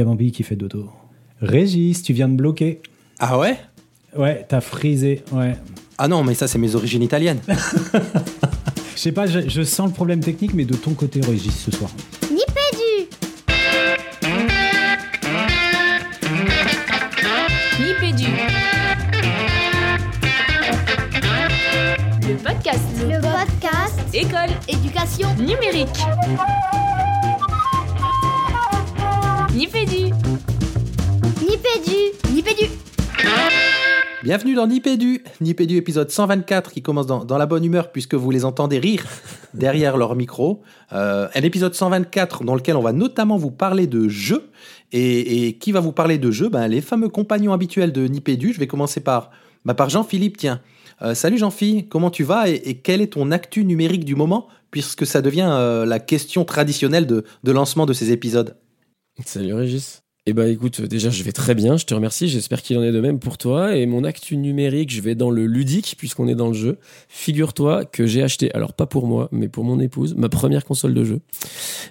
y a Bambi qui fait dodo. Régis, tu viens de bloquer. Ah ouais? Ouais, t'as frisé, ouais. Ah non, mais ça, c'est mes origines italiennes. Je sais pas, je, je sens le problème technique, mais de ton côté, Régis, ce soir. Nipédu Nipédu. Le podcast. Le podcast École Éducation numérique. Nipédu. Nipédu Nipédu Bienvenue dans Nipédu, Nipédu épisode 124 qui commence dans, dans la bonne humeur puisque vous les entendez rire derrière leur micro. Euh, un épisode 124 dans lequel on va notamment vous parler de jeux. Et, et qui va vous parler de jeux? Ben, Les fameux compagnons habituels de Nipédu. Je vais commencer par, bah, par Jean-Philippe, tiens. Euh, salut Jean-Philippe, comment tu vas et, et quel est ton actu numérique du moment puisque ça devient euh, la question traditionnelle de, de lancement de ces épisodes? Salut Régis. Eh ben écoute, déjà je vais très bien, je te remercie, j'espère qu'il en est de même pour toi. Et mon actu numérique, je vais dans le ludique puisqu'on est dans le jeu. Figure-toi que j'ai acheté, alors pas pour moi, mais pour mon épouse, ma première console de jeu.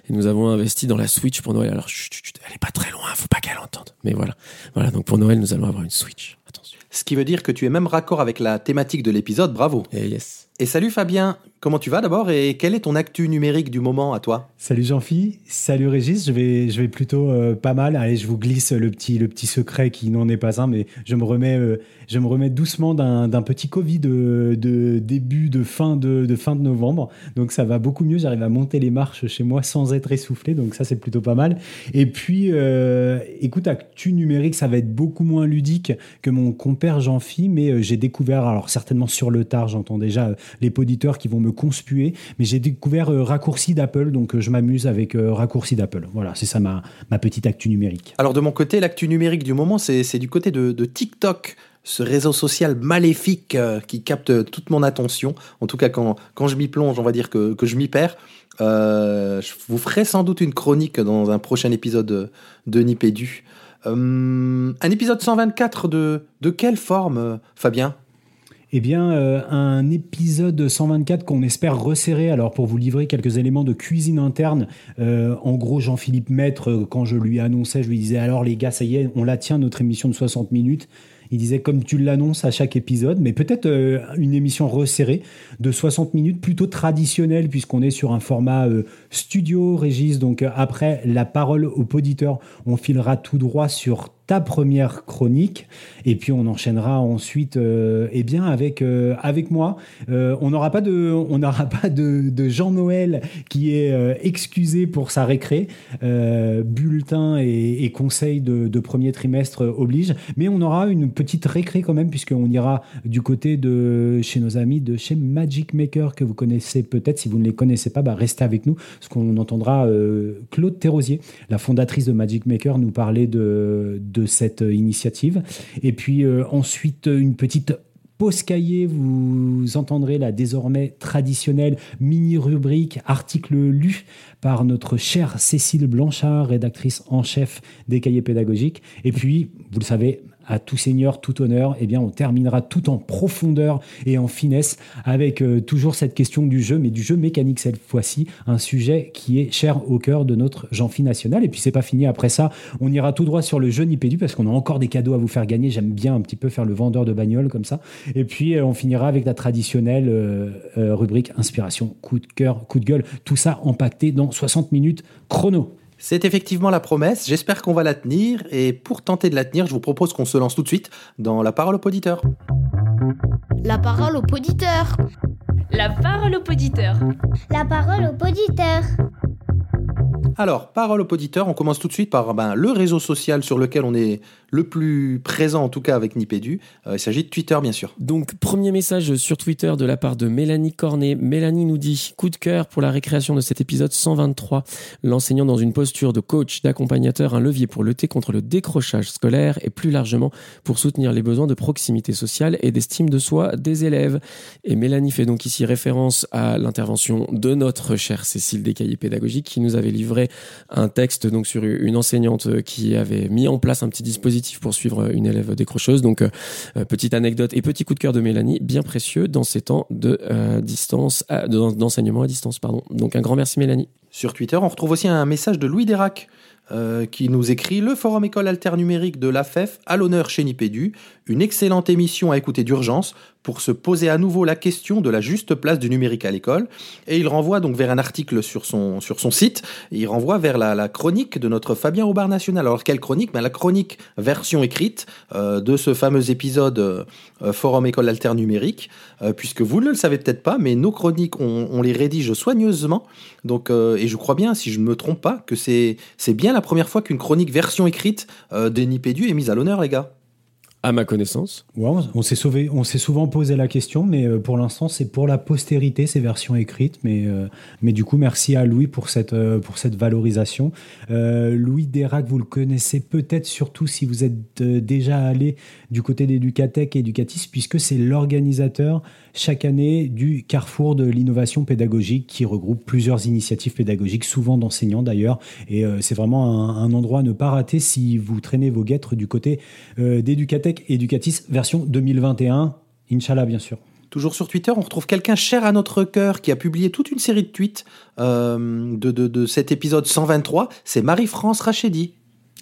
Et nous avons investi dans la Switch pour Noël. Alors chut, chut, elle est pas très loin, faut pas qu'elle entende. Mais voilà, voilà. Donc pour Noël, nous allons avoir une Switch. Attention. Ce qui veut dire que tu es même raccord avec la thématique de l'épisode, bravo. Et yes. Et salut Fabien, comment tu vas d'abord et quel est ton actu numérique du moment à toi? Salut Jean-Phi, salut Régis, je vais, je vais plutôt euh, pas mal. Allez, je vous glisse le petit, le petit secret qui n'en est pas un, mais je me remets, euh, je me remets doucement d'un petit Covid de, de début, de fin de, de fin de novembre. Donc ça va beaucoup mieux, j'arrive à monter les marches chez moi sans être essoufflé, donc ça c'est plutôt pas mal. Et puis, euh, écoute, actu numérique, ça va être beaucoup moins ludique que mon compère Jean-Phi, mais j'ai découvert, alors certainement sur le tard, j'entends déjà les poditeurs qui vont me conspuer, mais j'ai découvert euh, raccourci d'Apple, donc euh, je m'amuse avec euh, raccourci d'Apple. Voilà, c'est ça ma, ma petite actu numérique. Alors de mon côté, l'actu numérique du moment, c'est du côté de, TikTok, ce réseau social maléfique qui capte toute mon attention. En tout cas, quand, quand je m'y plonge, on va dire que, que je m'y perds. Je vous ferai sans doute une chronique dans un prochain épisode de, Nipédu. Euh, un épisode 124 de, de quelle forme, Fabien? Eh bien, euh, un épisode 124 qu'on espère resserrer. Alors, pour vous livrer quelques éléments de cuisine interne, euh, en gros, Jean-Philippe Maître, euh, quand je lui annonçais, je lui disais alors les gars, ça y est, on la tient notre émission de 60 minutes. Il disait comme tu l'annonces à chaque épisode, mais peut-être une émission resserrée de 60 minutes, plutôt traditionnelle, puisqu'on est sur un format studio, Régis. Donc après la parole au poditeur, on filera tout droit sur ta première chronique, et puis on enchaînera ensuite, euh, eh bien avec euh, avec moi. Euh, on n'aura pas de on n'aura pas de, de Jean Noël qui est euh, excusé pour sa récré, bulletin et, et conseil de, premier trimestre oblige, mais on aura une petite récré quand même puisqu'on ira du côté de chez nos amis de chez Magic Maker que vous connaissez peut-être. Si vous ne les connaissez pas, bah restez avec nous parce qu'on entendra Claude Thérosier, la fondatrice de Magic Maker, nous parler de cette initiative. Et puis euh, ensuite, une petite pause cahier, vous entendrez la désormais traditionnelle mini-rubrique article lu par notre chère Cécile Blanchard, rédactrice en chef des cahiers pédagogiques. Et puis, vous le savez, à tout seigneur, tout honneur, eh bien, on terminera tout en profondeur et en finesse avec euh, toujours cette question du jeu, mais du jeu mécanique cette fois-ci, un sujet qui est cher au cœur de notre Jean-Phi national. Et puis, c'est pas fini. Après ça, on ira tout droit sur le jeu Nipédu parce qu'on a encore des cadeaux à vous faire gagner. J'aime bien un petit peu faire le vendeur de bagnole comme ça. Et puis, euh, on finira avec la traditionnelle euh, rubrique inspiration, coup de cœur, coup de gueule. Tout ça empaqueté dans 60 minutes chrono. C'est effectivement la promesse, j'espère qu'on va la tenir, et pour tenter de la tenir, je vous propose qu'on se lance tout de suite dans la parole au poditeur. La parole au poditeur La parole au poditeur. La parole au poditeur Alors, parole au poditeur, on commence tout de suite par ben, le réseau social sur lequel on est le plus présent, en tout cas avec Nipédu. Euh, il s'agit de Twitter, bien sûr. Donc, premier message sur Twitter de la part de Mélanie Cornet. Mélanie nous dit coup de cœur pour la récréation de cet épisode 123. L'enseignant dans une posture de coach, d'accompagnateur, un levier pour lutter contre le décrochage scolaire et plus largement pour soutenir les besoins de proximité sociale et d'estime de soi des élèves. Et Mélanie fait donc ici référence à l'intervention de notre chère Cécile Descaillés pédagogiques qui nous avait livré un texte donc sur une enseignante qui avait mis en place un petit dispositif pour suivre une élève décrocheuse. Donc, euh, petite anecdote et petit coup de cœur de Mélanie, bien précieux dans ces temps de euh, distance, d'enseignement à distance, pardon. Donc, un grand merci Mélanie. Sur Twitter, on retrouve aussi un message de Louis Dérac. euh, qui nous écrit Le Forum École Alternumérique de l'AFEF à l'honneur chez Nipédu, une excellente émission à écouter d'urgence pour se poser à nouveau la question de la juste place du numérique à l'école. Et il renvoie donc vers un article sur son, sur son site, il renvoie vers la, la chronique de notre Fabien Aubard National. Alors quelle chronique? La chronique version écrite euh, de ce fameux épisode euh, Forum École Alternumérique, euh, puisque vous ne le savez peut-être pas, mais nos chroniques, on, les rédige soigneusement. Donc, et je crois bien, si je ne me trompe pas, que c'est bien la première fois qu'une chronique version écrite euh, des Nipédu est mise à l'honneur, les gars. À ma connaissance. On, s'est sauvé, on s'est souvent posé la question, mais euh, pour l'instant, c'est pour la postérité ces versions écrites. Mais, euh, mais du coup, merci à Louis pour cette, euh, pour cette valorisation. Louis Dérac, vous le connaissez peut-être surtout si vous êtes déjà allé du côté d'Educatech et Educatis, puisque c'est l'organisateur chaque année du Carrefour de l'innovation pédagogique qui regroupe plusieurs initiatives pédagogiques, souvent d'enseignants d'ailleurs. Et c'est vraiment un, endroit à ne pas rater si vous traînez vos guêtres du côté d'Educatech et Educatis version 2021. Inch'Allah, bien sûr. Toujours sur Twitter, on retrouve quelqu'un cher à notre cœur qui a publié toute une série de tweets euh, de, de, de cet épisode 123. C'est Marie-France Rachedi.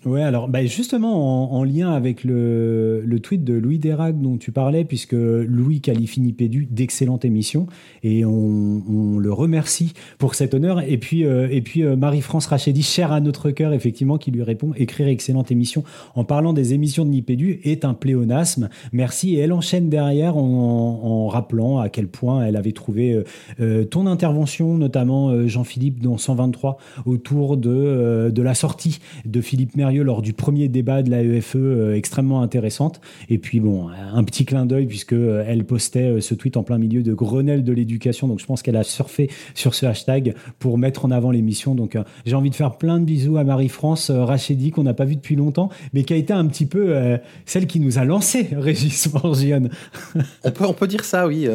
Ouais, alors bah, justement en, en lien avec le, tweet de Louis Dérac dont tu parlais, puisque Louis qualifie Nipédu d'excellente émission et on, le remercie pour cet honneur. Et puis, euh, puis euh, Marie-France Rachedi, chère à notre cœur, effectivement, qui lui répond écrire excellente émission en parlant des émissions de Nipédu est un pléonasme. Merci. Et elle enchaîne derrière en, rappelant à quel point elle avait trouvé euh, ton intervention, notamment Jean-Philippe dans 123, autour de, de la sortie de Philippe Lors du premier débat de la EFE euh, extrêmement intéressante. Et puis bon, un petit clin d'œil puisque euh, elle postait euh, ce tweet en plein milieu de Grenelle de l'éducation. Donc je pense qu'elle a surfé sur ce hashtag pour mettre en avant l'émission. Donc euh, j'ai envie de faire plein de bisous à Marie-France Rachedi qu'on n'a pas vu depuis longtemps, mais qui a été un petit peu celle qui nous a lancé Régis Morgione. On peut, on peut dire ça, oui.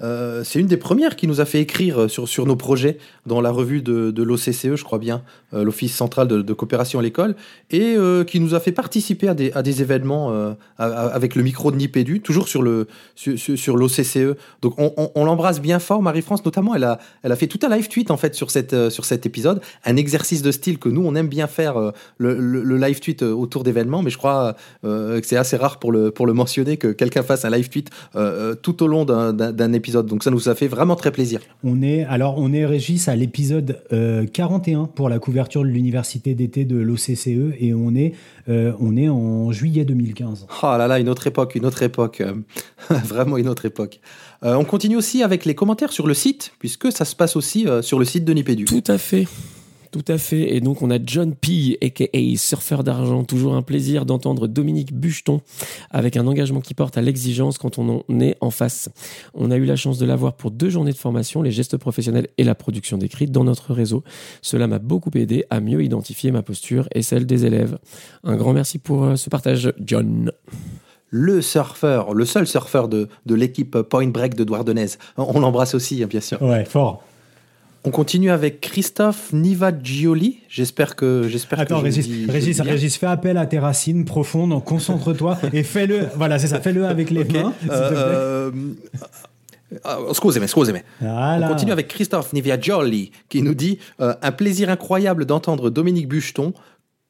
Euh, euh, c'est une des premières qui nous a fait écrire sur, sur nos projets dans la revue de, l'OCCE, je crois bien, euh, l'Office central de, coopération à l'école, et euh, qui nous a fait participer à des, à des événements euh, avec le micro de Nipédu, toujours sur le sur, l'OCCE. Donc on, l'embrasse bien fort, Marie-France notamment. Elle a, elle a fait tout un live tweet en fait sur, cette, euh, sur cet épisode, un exercice de style que nous on aime bien faire, euh, le, le, live tweet euh, autour d'événements, mais je crois euh, que c'est assez rare pour le, pour le mentionner que quelqu'un fasse un live tweet euh, euh, tout au long d'un- d'un d'un épisode. Donc ça nous a fait vraiment très plaisir. On est alors on est Régis à l'épisode euh, 41 pour la couverture de l'université d'été de l'OCCE et on est euh, on est en juillet 2015. Oh là là, une autre époque, une autre époque. euh, vraiment une autre époque. Euh, on continue aussi avec les commentaires sur le site, puisque ça se passe aussi euh, sur le site de Nipédu. Tout à fait. Tout à fait. Et donc, on a John P, aka surfeur d'argent. Toujours un plaisir d'entendre Dominique Bucheton avec un engagement qui porte à l'exigence quand on en est en face. On a eu la chance de l'avoir pour deux journées de formation, les gestes professionnels et la production d'écrit dans notre réseau. Cela m'a beaucoup aidé à mieux identifier ma posture et celle des élèves. Un grand merci pour euh, ce partage, John. Le surfeur, le seul surfeur de, de l'équipe Point Break de Douardenez. On l'embrasse aussi, hein, bien sûr. Ouais, fort. On continue avec Christophe Nivagioli. J'espère que j'espère Attends, que Régis, dis- Régis, fais appel à tes racines profondes, concentre-toi et fais-le. Voilà, c'est ça, fais-le avec les Ok. mains. te plaît. Euh, euh, Scusez-moi, excusez-moi. Voilà. On continue avec Christophe Niviagioli qui nous dit euh, Un plaisir incroyable d'entendre Dominique Bucheton.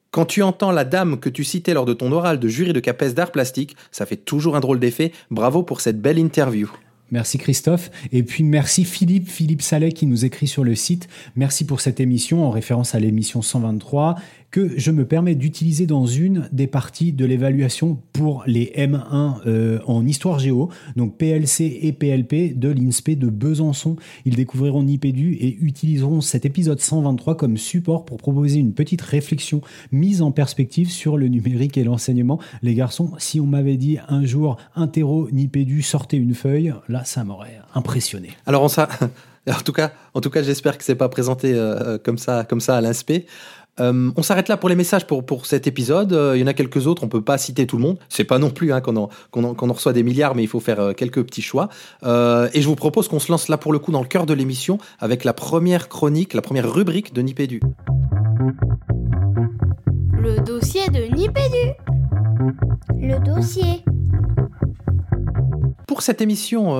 Quand tu entends la dame que tu citais lors de ton oral de jury de CAPES d'art plastique, ça fait toujours un drôle d'effet. Bravo pour cette belle interview. Merci Christophe. Et puis merci Philippe, Philippe Salet qui nous écrit sur le site. Merci pour cette émission en référence à l'émission 123 que je me permets d'utiliser dans une des parties de l'évaluation pour les M1 euh, en histoire géo, donc PLC et PLP de l'INSPE de Besançon. Ils découvriront Nipédu et utiliseront cet épisode 123 comme support pour proposer une petite réflexion mise en perspective sur le numérique et l'enseignement. Les garçons, si on m'avait dit un jour interro Nipédu sortez une feuille, là ça m'aurait impressionné. Alors, en tout cas, j'espère que c'est pas présenté euh, comme ça, comme ça à l'inspect. Euh, on s'arrête là pour les messages pour, pour cet épisode. Euh, il y en a quelques autres, on peut pas citer tout le monde. C'est pas non plus hein, qu'on en, reçoit des milliards, mais il faut faire euh, quelques petits choix. Et je vous propose qu'on se lance là pour le coup dans le cœur de l'émission avec la première chronique, la première rubrique de Nipédu. Le dossier de Nipédu. Le dossier. Pour cette émission,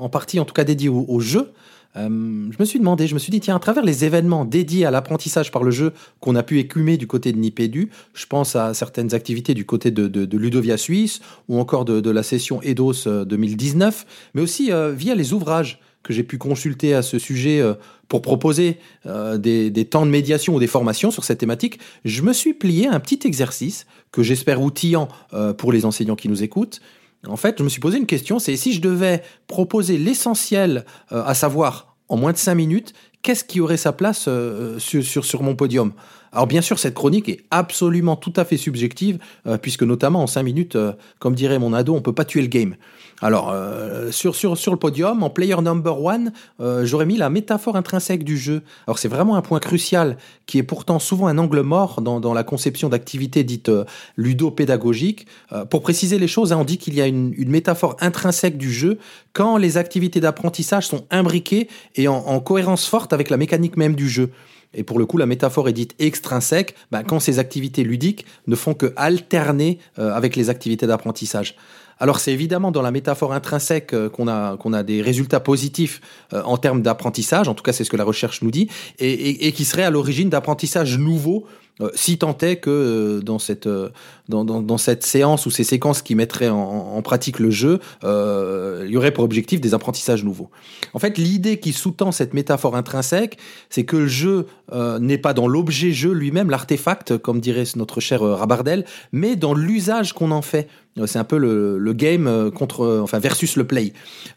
en partie en tout cas dédiée au, au jeu, euh, je me suis demandé, je me suis dit, tiens, à travers les événements dédiés à l'apprentissage par le jeu qu'on a pu écumer du côté de Nipédu, je pense à certaines activités du côté de, Ludovia Suisse ou encore de, la session EDOS 2019, mais aussi euh, via les ouvrages que j'ai pu consulter à ce sujet euh, pour proposer euh, des, des, temps de médiation ou des formations sur cette thématique, je me suis plié à un petit exercice que j'espère outillant euh, pour les enseignants qui nous écoutent. En fait, je me suis posé une question, c'est si je devais proposer l'essentiel, euh, à savoir en moins de cinq minutes, qu'est-ce qui aurait sa place euh, sur, mon podium? Alors bien sûr, cette chronique est absolument tout à fait subjective, euh, puisque notamment en cinq minutes, comme dirait mon ado, on peut pas tuer le game. Alors, euh, sur, sur, sur le podium, en player number one, euh, j'aurais mis la métaphore intrinsèque du jeu. Alors, c'est vraiment un point crucial qui est pourtant souvent un angle mort dans, dans la conception d'activités dites euh, ludopédagogiques. Euh, pour préciser les choses, hein, on dit qu'il y a une, une, métaphore intrinsèque du jeu quand les activités d'apprentissage sont imbriquées et en, en cohérence forte avec la mécanique même du jeu. Et pour le coup, la métaphore est dite extrinsèque ben, quand ces activités ludiques ne font que alterner euh, avec les activités d'apprentissage. Alors c'est évidemment dans la métaphore intrinsèque euh, qu'on a, qu'on a des résultats positifs euh, en termes d'apprentissage, en tout cas c'est ce que la recherche nous dit, et, et, et qui serait à l'origine d'apprentissage nouveau euh, si tant est que euh, dans cette euh, dans, dans, cette séance ou ces séquences qui mettraient en, pratique le jeu, euh, il y aurait pour objectif des apprentissages nouveaux. En fait, l'idée qui sous-tend cette métaphore intrinsèque, c'est que le jeu euh, n'est pas dans l'objet jeu lui-même, l'artefact, comme dirait notre cher Rabardel, mais dans l'usage qu'on en fait. C'est un peu le, game contre, enfin versus le play.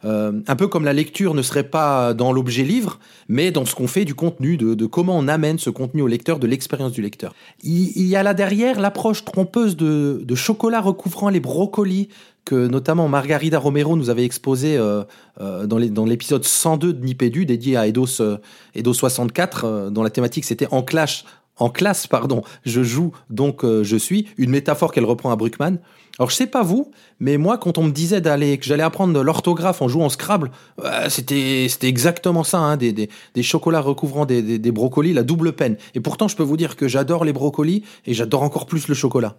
Euh, un peu comme la lecture ne serait pas dans l'objet livre, mais dans ce qu'on fait du contenu, de, comment on amène ce contenu au lecteur, de l'expérience du lecteur. Il, y a là derrière l'approche trompeuse de, chocolat recouvrant les brocolis que notamment Margarida Romero nous avait exposé euh, euh, dans l'épisode 102 de Nipédu, dédié à Eidos, euh, Eidos 64, dont la thématique c'était en clash en classe, pardon, je joue, donc euh, je suis, une métaphore qu'elle reprend à Bruckmann. Alors je sais pas vous, mais moi quand on me disait d'aller que j'allais apprendre l'orthographe en jouant au Scrabble, euh, c'était c'était exactement ça, hein, des, des, des, chocolats recouvrant des, des, brocolis, la double peine. Et pourtant je peux vous dire que j'adore les brocolis et j'adore encore plus le chocolat.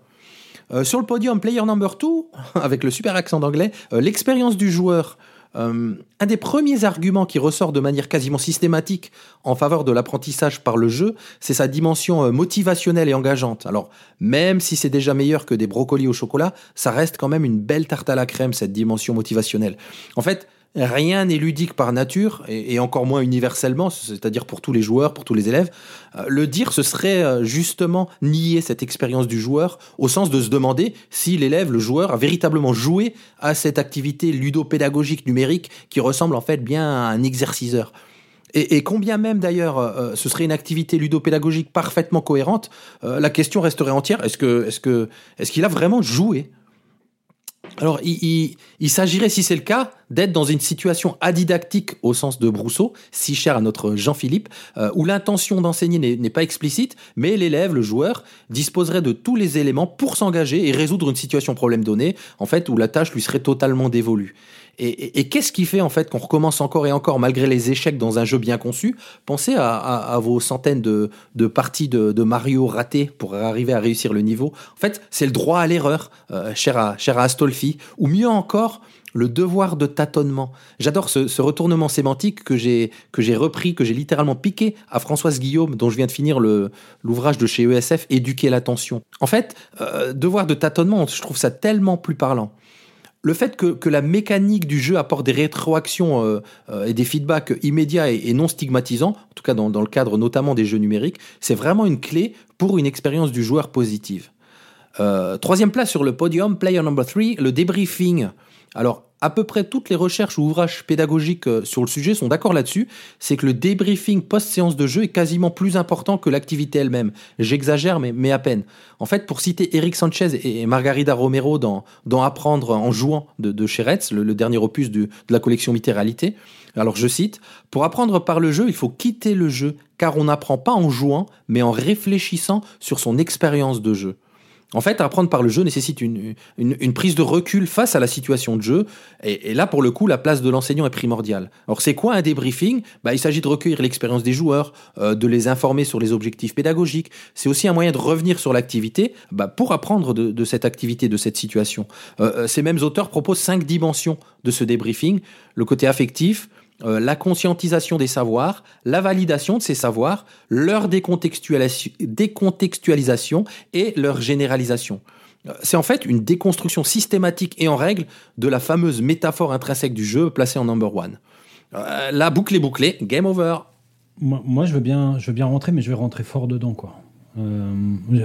Euh, sur le podium, player number 2, avec le super accent d'anglais, euh, l'expérience du joueur. Euh, un des premiers arguments qui ressort de manière quasiment systématique en faveur de l'apprentissage par le jeu, c'est sa dimension euh, motivationnelle et engageante. Alors, même si c'est déjà meilleur que des brocolis au chocolat, ça reste quand même une belle tarte à la crème, cette dimension motivationnelle. En fait, Rien n'est ludique par nature, et, encore moins universellement, c'est-à-dire pour tous les joueurs, pour tous les élèves. Euh, le dire, ce serait euh, justement nier cette expérience du joueur, au sens de se demander si l'élève, le joueur, a véritablement joué à cette activité ludopédagogique numérique qui ressemble en fait bien à un exerciceur. Et, combien même d'ailleurs euh, ce serait une activité ludopédagogique parfaitement cohérente, la question resterait entière. Est-ce que, est-ce qu'il a vraiment joué alors, il, il, il s'agirait, si c'est le cas, d'être dans une situation adidactique au sens de Brousseau, si cher à notre Jean-Philippe, euh, où l'intention d'enseigner n'est pas explicite, mais l'élève, le joueur, disposerait de tous les éléments pour s'engager et résoudre une situation problème donnée, en fait, où la tâche lui serait totalement dévolue. Et, qu'est-ce qui fait en fait qu'on recommence encore et encore malgré les échecs dans un jeu bien conçu? Pensez à, vos centaines de, parties de, Mario ratées pour arriver à réussir le niveau. En fait, c'est le droit à l'erreur, euh, cher, à, cher à Astolfi, ou mieux encore, le devoir de tâtonnement. J'adore ce, retournement sémantique que j'ai repris, que j'ai littéralement piqué à Françoise Guillaume, dont je viens de finir l'ouvrage de chez ESF, Éduquer l'attention. En fait, euh, devoir de tâtonnement, je trouve ça tellement plus parlant le fait que, la mécanique du jeu apporte des rétroactions euh, euh, et des feedbacks immédiats et, non stigmatisants, en tout cas dans, dans le cadre notamment des jeux numériques, c'est vraiment une clé pour une expérience du joueur positive. Euh, troisième place sur le podium, player number 3, le débriefing. Alors, à peu près toutes les recherches ou ouvrages pédagogiques euh, sur le sujet sont d'accord là-dessus, c'est que le débriefing post-séance de jeu est quasiment plus important que l'activité elle-même. J'exagère, mais, à peine. En fait, pour citer Eric Sanchez et Margarida Romero dans, Apprendre en jouant de, de Cheretz, le, le, dernier opus de la collection Mitéralité, alors je cite, Pour apprendre par le jeu, il faut quitter le jeu, car on n'apprend pas en jouant, mais en réfléchissant sur son expérience de jeu. En fait, apprendre par le jeu nécessite une, prise de recul face à la situation de jeu. Et, là, pour le coup, la place de l'enseignant est primordiale. Alors, c'est quoi un débriefing? Bah, Il s'agit de recueillir l'expérience des joueurs, euh, de les informer sur les objectifs pédagogiques. C'est aussi un moyen de revenir sur l'activité bah, pour apprendre de, cette activité, de cette situation. Euh, ces mêmes auteurs proposent cinq dimensions de ce débriefing. Le côté affectif, euh, la conscientisation des savoirs, la validation de ces savoirs, leur décontextualisation, et leur généralisation. Euh, C'est en fait une déconstruction systématique et en règle de la fameuse métaphore intrinsèque du jeu placée en number one. Euh, la boucle est bouclée, game over. Moi, je veux bien, je veux bien rentrer, mais je vais rentrer fort dedans, quoi.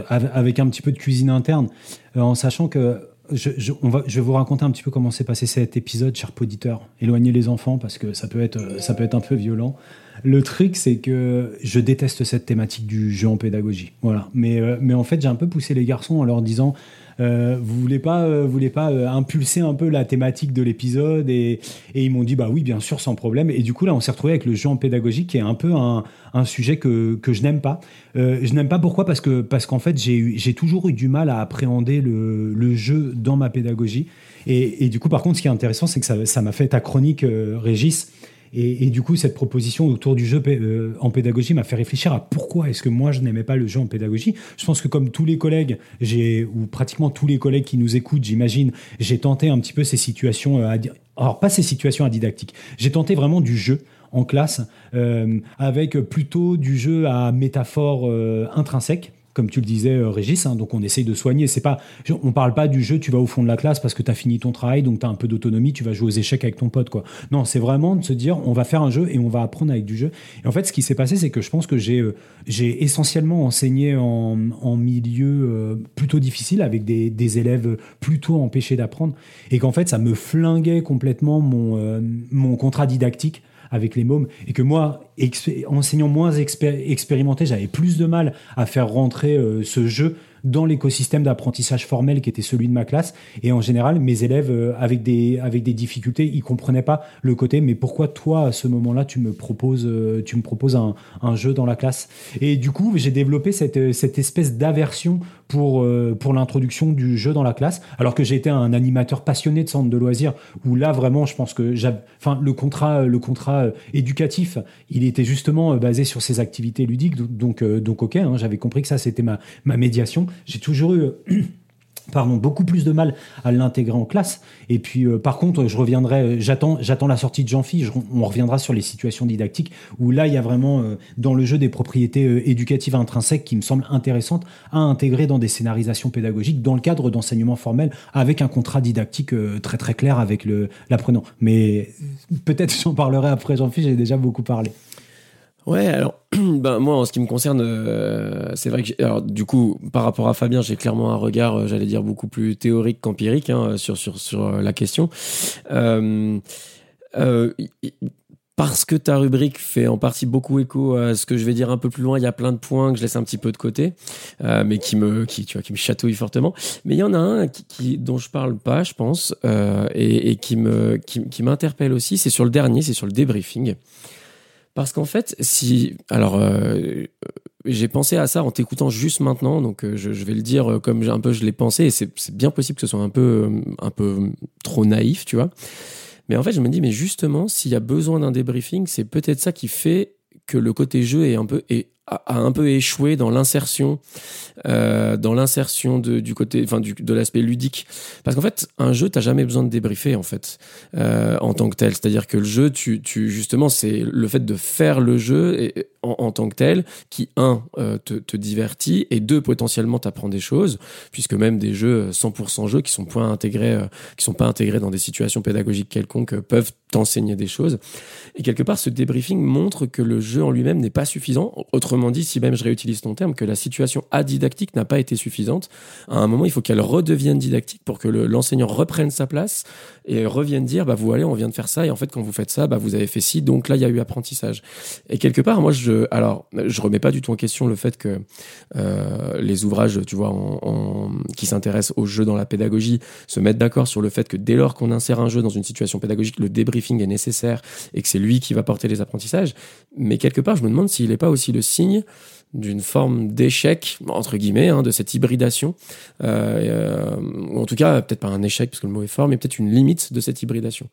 Avec un petit peu de cuisine interne, en sachant que je, on va, je vais vous raconter un petit peu comment s'est passé cet épisode, cher poditeur. Éloignez les enfants parce que ça peut être, ça peut être un peu violent. Le truc, c'est que je déteste cette thématique du jeu en pédagogie. Voilà. Mais, euh, mais en fait, j'ai un peu poussé les garçons en leur disant euh, Vous voulez pas, euh, vous voulez pas euh, impulser un peu la thématique de l'épisode et, et ils m'ont dit Bah oui, bien sûr, sans problème. Et du coup, là, on s'est retrouvé avec le jeu en pédagogie qui est un peu un, un sujet que, que je n'aime pas. Euh, je n'aime pas pourquoi? Parce que parce qu'en fait, j'ai toujours eu du mal à appréhender le, le jeu dans ma pédagogie. Et, et du coup, par contre, ce qui est intéressant, c'est que ça m'a fait ta chronique, Régis. Et, du coup, cette proposition autour du jeu euh, en pédagogie m'a fait réfléchir à pourquoi est-ce que moi je n'aimais pas le jeu en pédagogie. Je pense que comme tous les collègues, j'ai ou pratiquement tous les collègues qui nous écoutent, j'imagine, j'ai tenté un petit peu ces situations. euh, à di- alors pas ces situations à didactique. J'ai tenté vraiment du jeu en classe euh, avec plutôt du jeu à métaphore euh, intrinsèque. Comme tu le disais, euh, Régis, hein, donc on essaye de soigner. C'est pas, on parle pas du jeu. Tu vas au fond de la classe parce que tu as fini ton travail, donc tu as un peu d'autonomie. Tu vas jouer aux échecs avec ton pote, quoi. Non, c'est vraiment de se dire, on va faire un jeu et on va apprendre avec du jeu. Et en fait, ce qui s'est passé, c'est que je pense que j'ai, euh, essentiellement enseigné en, milieu euh, plutôt difficile avec des, élèves plutôt empêchés d'apprendre, et qu'en fait, ça me flinguait complètement mon contrat didactique avec les mômes et que moi, enseignant moins expé- expérimenté, j'avais plus de mal à faire rentrer euh, ce jeu dans l'écosystème d'apprentissage formel qui était celui de ma classe. Et en général, mes élèves, euh, avec, des, avec des difficultés, ils comprenaient pas le côté, mais pourquoi toi, à ce moment-là, tu me proposes, euh, tu me proposes un, un jeu dans la classe? Et du coup, j'ai développé cette, euh, cette espèce d'aversion pour, euh, pour l'introduction du jeu dans la classe, alors que été un animateur passionné de centre de loisirs, où là, vraiment, je pense que enfin, le contrat, le contrat euh, éducatif, il était justement euh, basé sur ces activités ludiques, donc, euh, donc ok, hein, j'avais compris que ça, c'était ma, ma médiation. J'ai toujours eu... Pardon, beaucoup plus de mal à l'intégrer en classe. Et puis, euh, par contre, je reviendrai. euh, J'attends, la sortie de Jean-Phi. je- On reviendra sur les situations didactiques où là, il y a vraiment euh, dans le jeu des propriétés éducatives intrinsèques qui me semblent intéressantes à intégrer dans des scénarisations pédagogiques dans le cadre d'enseignement formel avec un contrat didactique très très clair avec le l'apprenant. Mais peut-être j'en parlerai après Jean-Phi. J'ai déjà beaucoup parlé. Ouais, alors, ben, moi, en ce qui me concerne, euh, c'est vrai que, alors, du coup, par rapport à Fabien, j'ai clairement un regard, euh, j'allais dire, beaucoup plus théorique qu'empirique hein, sur, sur, sur euh, la question. Parce que ta rubrique fait en partie beaucoup écho à ce que je vais dire un peu plus loin, il y a plein de points que je laisse un petit peu de côté, mais qui me, qui, tu vois, qui me chatouillent fortement. Mais il y en a un qui, dont je parle pas, je pense, et, et qui me, qui, qui m'interpelle aussi. C'est sur le dernier, c'est sur le débriefing. Parce qu'en fait, si. Alors, euh, j'ai pensé à ça en t'écoutant juste maintenant, donc euh, je, je vais le dire euh, comme un peu je l'ai pensé, et c'est bien possible que ce soit un peu, un peu trop naïf, tu vois. Mais en fait, je me dis, mais justement, s'il y a besoin d'un débriefing, c'est peut-être ça qui fait que le côté jeu est un peu, est, a, un peu échoué dans l'insertion, euh, dans l'insertion de, du côté, enfin, du, de l'aspect ludique. Parce qu'en fait, un jeu, t'as jamais besoin de débriefer, en fait, euh, en tant que tel. C'est-à-dire que le jeu, tu, tu justement, c'est le fait de faire le jeu et, en, en tant que tel qui, un, euh, te, te divertit et deux, potentiellement, t'apprend des choses, puisque même des jeux euh, 100% jeux qui sont pas intégrés, qui sont pas intégrés dans des situations pédagogiques quelconques peuvent t'enseigner des choses. Et quelque part, ce débriefing montre que le jeu en lui-même n'est pas suffisant. Autrement dit, si même je réutilise ton terme, que la situation adidactique n'a pas été suffisante. À un moment, il faut qu'elle redevienne didactique pour que le- l'enseignant reprenne sa place et revienne dire, bah, vous allez, on vient de faire ça. Et en fait, quand vous faites ça, bah, vous avez fait ci. Donc là, il y a eu apprentissage. Et quelque part, moi, je, alors, je remets pas du tout en question le fait que euh, les ouvrages, tu vois, qui s'intéressent au jeu dans la pédagogie, se mettent d'accord sur le fait que dès lors qu'on insère un jeu dans une situation pédagogique, le débriefing est nécessaire et que c'est lui qui va porter les apprentissages. Mais quelque part, je me demande s'il n'est pas aussi le signe d'une forme d'échec, entre guillemets, hein, de cette hybridation, euh, euh, ou en tout cas, peut-être pas un échec parce que le mot est fort, mais peut-être une limite de cette hybridation.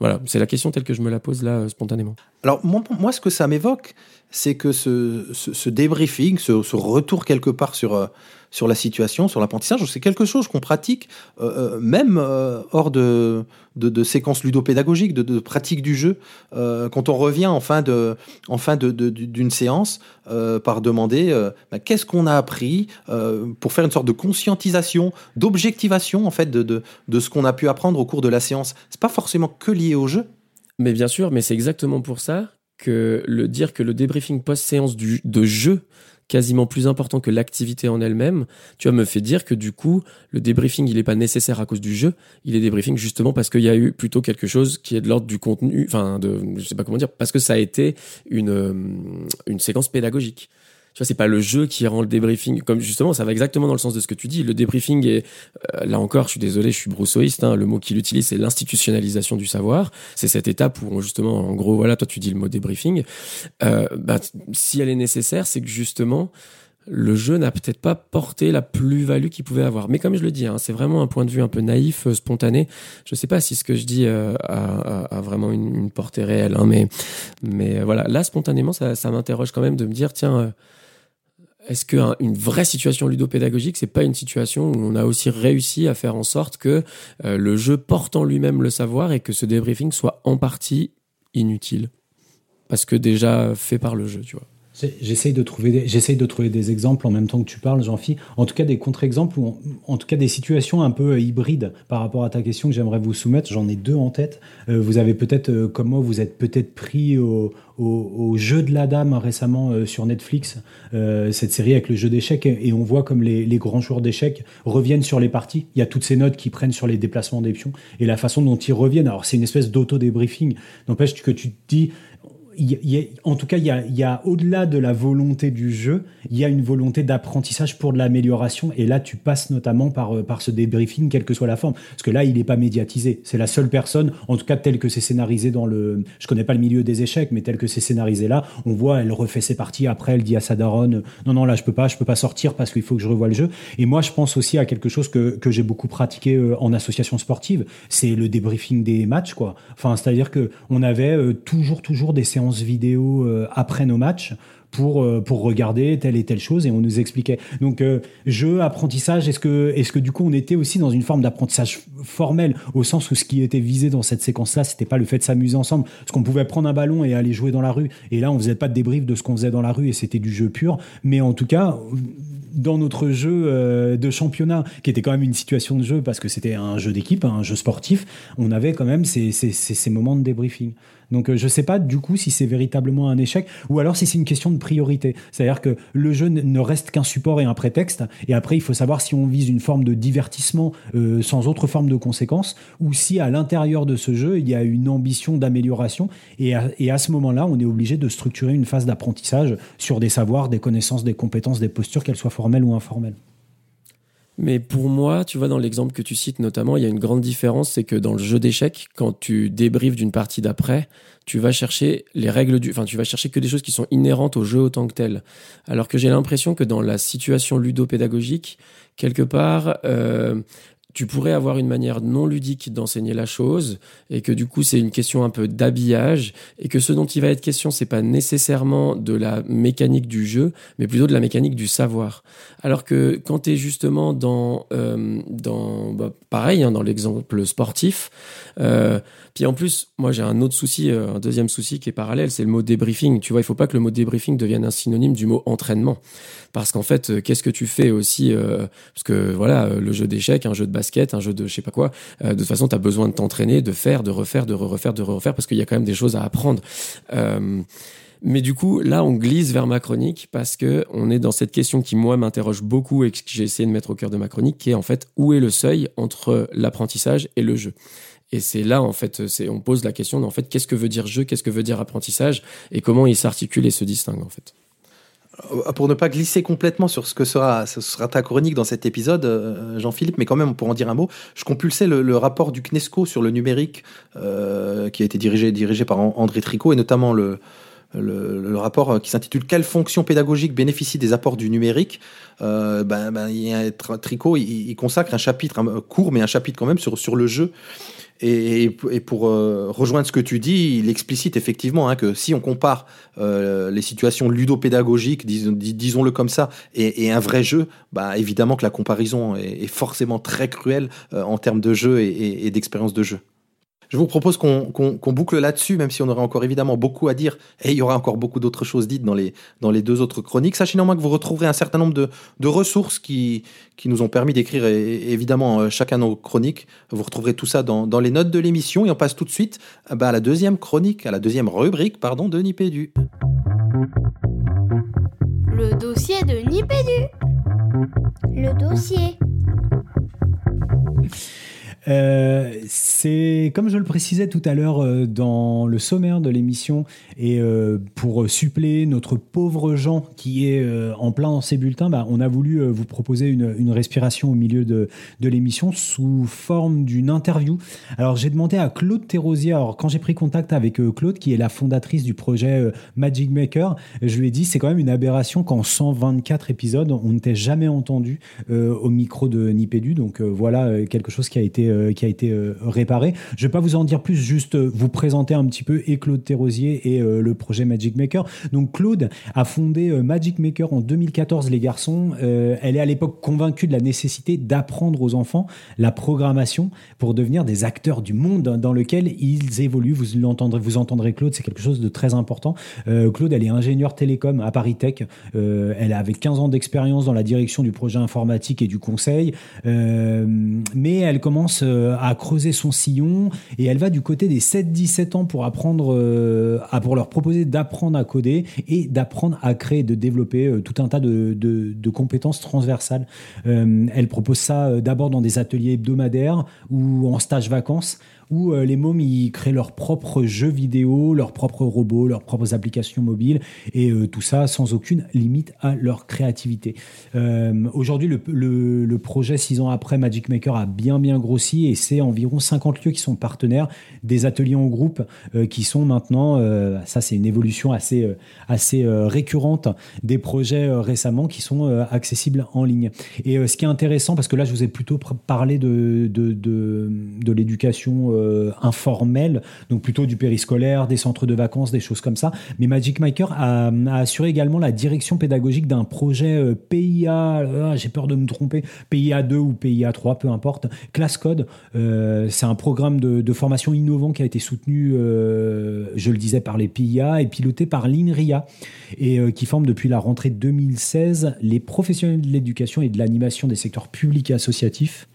Voilà, c'est la question telle que je me la pose là euh, spontanément. Alors moi, moi, ce que ça m'évoque, c'est que ce, ce, débriefing, ce, retour quelque part sur, sur la situation, sur l'apprentissage, c'est quelque chose qu'on pratique euh, euh même euh, hors de, séquences ludopédagogiques, de, de pratique du jeu. Quand on revient en fin de, d'une séance par demander bah, qu'est-ce qu'on a appris pour faire une sorte de conscientisation, d'objectivation en fait de, de, de ce qu'on a pu apprendre au cours de la séance. C'est pas forcément que lié au jeu. Mais bien sûr, mais c'est exactement pour ça que le dire que le débriefing post-séance de jeu quasiment plus important que l'activité en elle-même, tu vois, me fait dire que du coup, le débriefing, il n'est pas nécessaire à cause du jeu, il est débriefing justement parce qu'il y a eu plutôt quelque chose qui est de l'ordre du contenu, enfin, de, je sais pas comment dire, parce que ça a été une, euh, une séquence pédagogique. Tu vois, c'est pas le jeu qui rend le débriefing. Comme justement, ça va exactement dans le sens de ce que tu dis. Le débriefing est, euh, là encore, je suis désolé, je suis broussoïste. Hein, le mot qu'il utilise, c'est l'institutionnalisation du savoir. C'est cette étape où, justement, en gros, voilà, toi, tu dis le mot débriefing. Euh, bah, si elle est nécessaire, c'est que justement, le jeu n'a peut-être pas porté la plus-value qu'il pouvait avoir. Mais comme je le dis, hein, c'est vraiment un point de vue un peu naïf, euh, spontané. Je sais pas si ce que je dis euh, a, vraiment une, portée réelle, hein, mais, mais voilà, là, spontanément, ça, ça m'interroge quand même de me dire, tiens, euh, est-ce qu'une vraie situation ludopédagogique, c'est pas une situation où on a aussi réussi à faire en sorte que euh, le jeu porte en lui-même le savoir et que ce débriefing soit en partie inutile? Parce que déjà fait par le jeu, tu vois. J'essaye de trouver des, de trouver des exemples en même temps que tu parles, Jean-Phi. En tout cas, des contre-exemples ou en, tout cas des situations un peu euh, hybrides par rapport à ta question que j'aimerais vous soumettre. J'en ai deux en tête. Euh, vous avez peut-être, euh, comme moi, vous êtes peut-être pris au, jeu de la dame récemment sur Netflix, cette série avec le jeu d'échecs, et on voit comme les, grands joueurs d'échecs reviennent sur les parties. Il y a toutes ces notes qui prennent sur les déplacements des pions et la façon dont ils reviennent. Alors c'est une espèce d'auto-débriefing. N'empêche que tu te dis en tout cas, il y a, au-delà de la volonté du jeu, il y a une volonté d'apprentissage pour de l'amélioration. Et là, tu passes notamment par, euh, par ce débriefing, quelle que soit la forme. Parce que là, il n'est pas médiatisé. C'est la seule personne, en tout cas tel que c'est scénarisé dans le. Je connais pas le milieu des échecs, mais tel que c'est scénarisé là, on voit, elle refait ses parties. Après, elle dit à sa daronne, non, non, là, je peux pas, je peux pas sortir parce qu'il faut que je revoie le jeu. Et moi, je pense aussi à quelque chose que, que j'ai beaucoup pratiqué euh, en association sportive. C'est le débriefing des matchs, quoi. Enfin, c'est-à-dire que on avait euh, toujours, toujours des séances vidéo euh, après nos matchs pour euh, pour regarder telle et telle chose et on nous expliquait. Donc euh, jeu, apprentissage, est-ce que est-ce que du coup on était aussi dans une forme d'apprentissage formel au sens où ce qui était visé dans cette séquence-là, c'était pas le fait de s'amuser ensemble, parce qu'on pouvait prendre un ballon et aller jouer dans la rue et là on faisait pas de débrief de ce qu'on faisait dans la rue et c'était du jeu pur, mais en tout cas dans notre jeu de championnat, qui était quand même une situation de jeu parce que c'était un jeu d'équipe, un jeu sportif, on avait quand même ces, ces, ces moments de débriefing. Donc euh, je sais pas du coup si c'est véritablement un échec ou alors si c'est une question de priorité. C'est-à-dire que le jeu ne reste qu'un support et un prétexte et après il faut savoir si on vise une forme de divertissement euh, sans autre forme de conséquence ou si à l'intérieur de ce jeu il y a une ambition d'amélioration et à ce moment-là on est obligé de structurer une phase d'apprentissage sur des savoirs, des connaissances, des compétences, des postures, qu'elles soient formelles ou informelles. Mais pour moi, tu vois, dans l'exemple que tu cites notamment, il y a une grande différence, c'est que dans le jeu d'échecs, quand tu débriefes d'une partie d'après, tu vas chercher les règles du, enfin, tu vas chercher que des choses qui sont inhérentes au jeu autant que tel. Alors que j'ai l'impression que dans la situation ludopédagogique, quelque part, euh, tu pourrais avoir une manière non ludique d'enseigner la chose et que du coup c'est une question un peu d'habillage et que ce dont il va être question c'est pas nécessairement de la mécanique du jeu mais plutôt de la mécanique du savoir. Alors que quand tu es justement dans euh, dans bah, pareil hein, dans l'exemple sportif euh, puis en plus moi j'ai un autre souci euh, un deuxième souci qui est parallèle c'est le mot débriefing. Tu vois il faut pas que le mot débriefing devienne un synonyme du mot entraînement. Parce qu'en fait qu'est-ce que tu fais aussi parce que voilà le jeu d'échecs un jeu de basket un jeu de je sais pas quoi euh, de toute façon tu as besoin de t'entraîner de faire de refaire de refaire de refaire parce qu'il y a quand même des choses à apprendre euh, mais du coup, là, on glisse vers ma chronique parce que on est dans cette question qui, moi, m'interroge beaucoup et que j'ai essayé de mettre au cœur de ma chronique, qui est en fait où est le seuil entre l'apprentissage et le jeu? Et c'est là, en fait, c'est, on pose la question, en fait, qu'est-ce que veut dire jeu, qu'est-ce que veut dire apprentissage et comment ils s'articulent et se distinguent, en fait. Pour ne pas glisser complètement sur ce que sera, sera ta chronique dans cet épisode, euh, Jean-Philippe, mais quand même, pour en dire un mot, je compulsais le, rapport du CNESCO sur le numérique euh, qui a été dirigé, dirigé par André Tricot et notamment le, le, rapport qui s'intitule Quelle fonction pédagogique bénéficie des apports du numérique? Ben, ben, tricot, il, consacre un chapitre court, mais un chapitre quand même sur, sur le jeu. Et, pour rejoindre ce que tu dis, il explicite effectivement hein, que si on compare les situations ludopédagogiques, disons-le comme ça, et, un vrai jeu, bah, évidemment que la comparaison est, forcément très cruelle en termes de jeu et d'expérience de jeu. Je vous propose qu'on boucle là-dessus, même si on aurait encore évidemment beaucoup à dire, et il y aura encore beaucoup d'autres choses dites dans les, dans les deux autres chroniques. Sachez néanmoins que vous retrouverez un certain nombre de, de ressources qui, qui nous ont permis d'écrire évidemment euh, chacun nos chroniques. Vous retrouverez tout ça dans, dans les notes de l'émission, et on passe tout de suite euh, bah, à la deuxième chronique, à la deuxième rubrique, pardon, de Nipédu. Le dossier de Nipédu. Le dossier. Euh, c'est comme je le précisais tout à l'heure euh, dans le sommaire de l'émission et euh, pour suppléer notre pauvre Jean qui est en plein dans ses bulletins, bah, on a voulu vous proposer une, respiration au milieu de, l'émission sous forme d'une interview. Alors j'ai demandé à Claude Thérosier, quand j'ai pris contact avec Claude qui est la fondatrice du projet Magic Maker, je lui ai dit c'est quand même une aberration qu'en 124 épisodes on ne t'ait jamais entendu au micro de Nipédu. Donc voilà quelque chose qui a été euh, qui a été euh, réparé. Je ne vais pas vous en dire plus, juste euh, vous présenter un petit peu et Claude Thérosier et le projet Magic Maker. Donc Claude a fondé Magic Maker en 2014, les garçons. elle est à l'époque convaincue de la nécessité d'apprendre aux enfants la programmation pour devenir des acteurs du monde dans lequel ils évoluent. Vous l'entendrez, vous entendrez Claude, c'est quelque chose de très important. Claude, elle est ingénieure télécom à Paris Tech. elle a avec 15 ans d'expérience dans la direction du projet informatique et du conseil, mais elle commence à creuser son sillon et elle va du côté des 7-17 ans pour apprendre, euh, à, pour leur proposer d'apprendre à coder et d'apprendre à créer, de développer euh, tout un tas de, de, compétences transversales. elle propose ça d'abord dans des ateliers hebdomadaires ou en stage vacances où euh, les mômes créent leurs propres jeux vidéo, leurs propres robots, leurs propres applications mobiles et euh, tout ça sans aucune limite à leur créativité. Euh, aujourd'hui, le, projet six ans après Magic Maker a bien bien grossi et c'est environ 50 lieux qui sont partenaires, des ateliers en groupe qui sont maintenant, ça c'est une évolution assez assez récurrente des projets récemment qui sont accessibles en ligne. Et ce qui est intéressant parce que là je vous ai plutôt parlé de, de, de l'éducation euh, informel, donc plutôt du périscolaire, des centres de vacances, des choses comme ça. Mais Magic Maker a, assuré également la direction pédagogique d'un projet euh, PIA, ah, j'ai peur de me tromper, PIA 2 ou PIA 3, peu importe, Class Code. Euh, c'est un programme de, formation innovant qui a été soutenu, je le disais, par les PIA et piloté par l'INRIA et qui forme depuis la rentrée 2016 les professionnels de l'éducation et de l'animation des secteurs publics et associatifs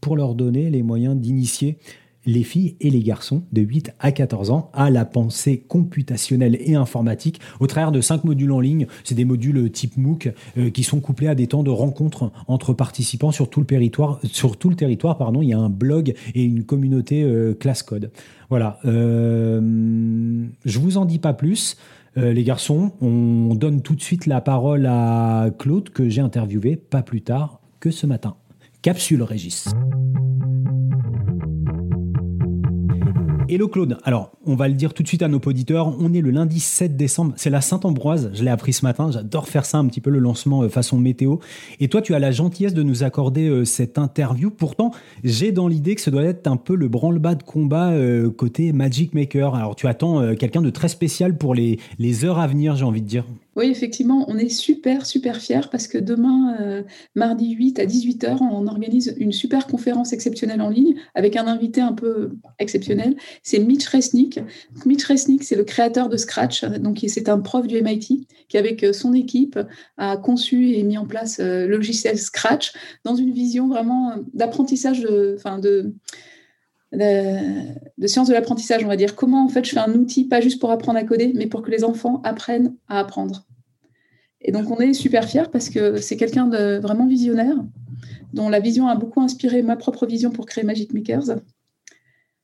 pour leur donner les moyens d'initier les filles et les garçons de 8 à 14 ans à la pensée computationnelle et informatique au travers de cinq modules en ligne. C'est des modules type MOOC euh, qui sont couplés à des temps de rencontres entre participants sur tout le territoire. Sur tout le territoire, pardon, il y a un blog et une communauté euh, code. Voilà. Euh, je vous en dis pas plus. les garçons, on donne tout de suite la parole à Claude que j'ai interviewé pas plus tard que ce matin. Capsule Régis. Hello Claude. Alors, on va le dire tout de suite à nos auditeurs. On est le lundi 7 décembre. C'est la Saint-Ambroise. Je l'ai appris ce matin. J'adore faire ça un petit peu le lancement euh, façon météo. Et toi, tu as la gentillesse de nous accorder euh, cette interview. Pourtant, j'ai dans l'idée que ce doit être un peu le branle-bas de combat euh, côté Magic Maker. Alors, tu attends quelqu'un de très spécial pour les, les heures à venir, j'ai envie de dire. Oui, effectivement, on est super, super fiers parce que demain, euh, mardi 8 à 18h, on organise une super conférence exceptionnelle en ligne avec un invité un peu exceptionnel. C'est Mitch Resnick. Mitch Resnick, c'est le créateur de Scratch. Donc, c'est un prof du MIT qui, avec euh, son équipe, a conçu et mis en place euh, le logiciel Scratch dans une vision vraiment d'apprentissage, enfin, de de, sciences de l'apprentissage, on va dire. Comment en fait je fais un outil, pas juste pour apprendre à coder, mais pour que les enfants apprennent à apprendre. Et donc on est super fiers parce que c'est quelqu'un de vraiment visionnaire, dont la vision a beaucoup inspiré ma propre vision pour créer Magic Makers.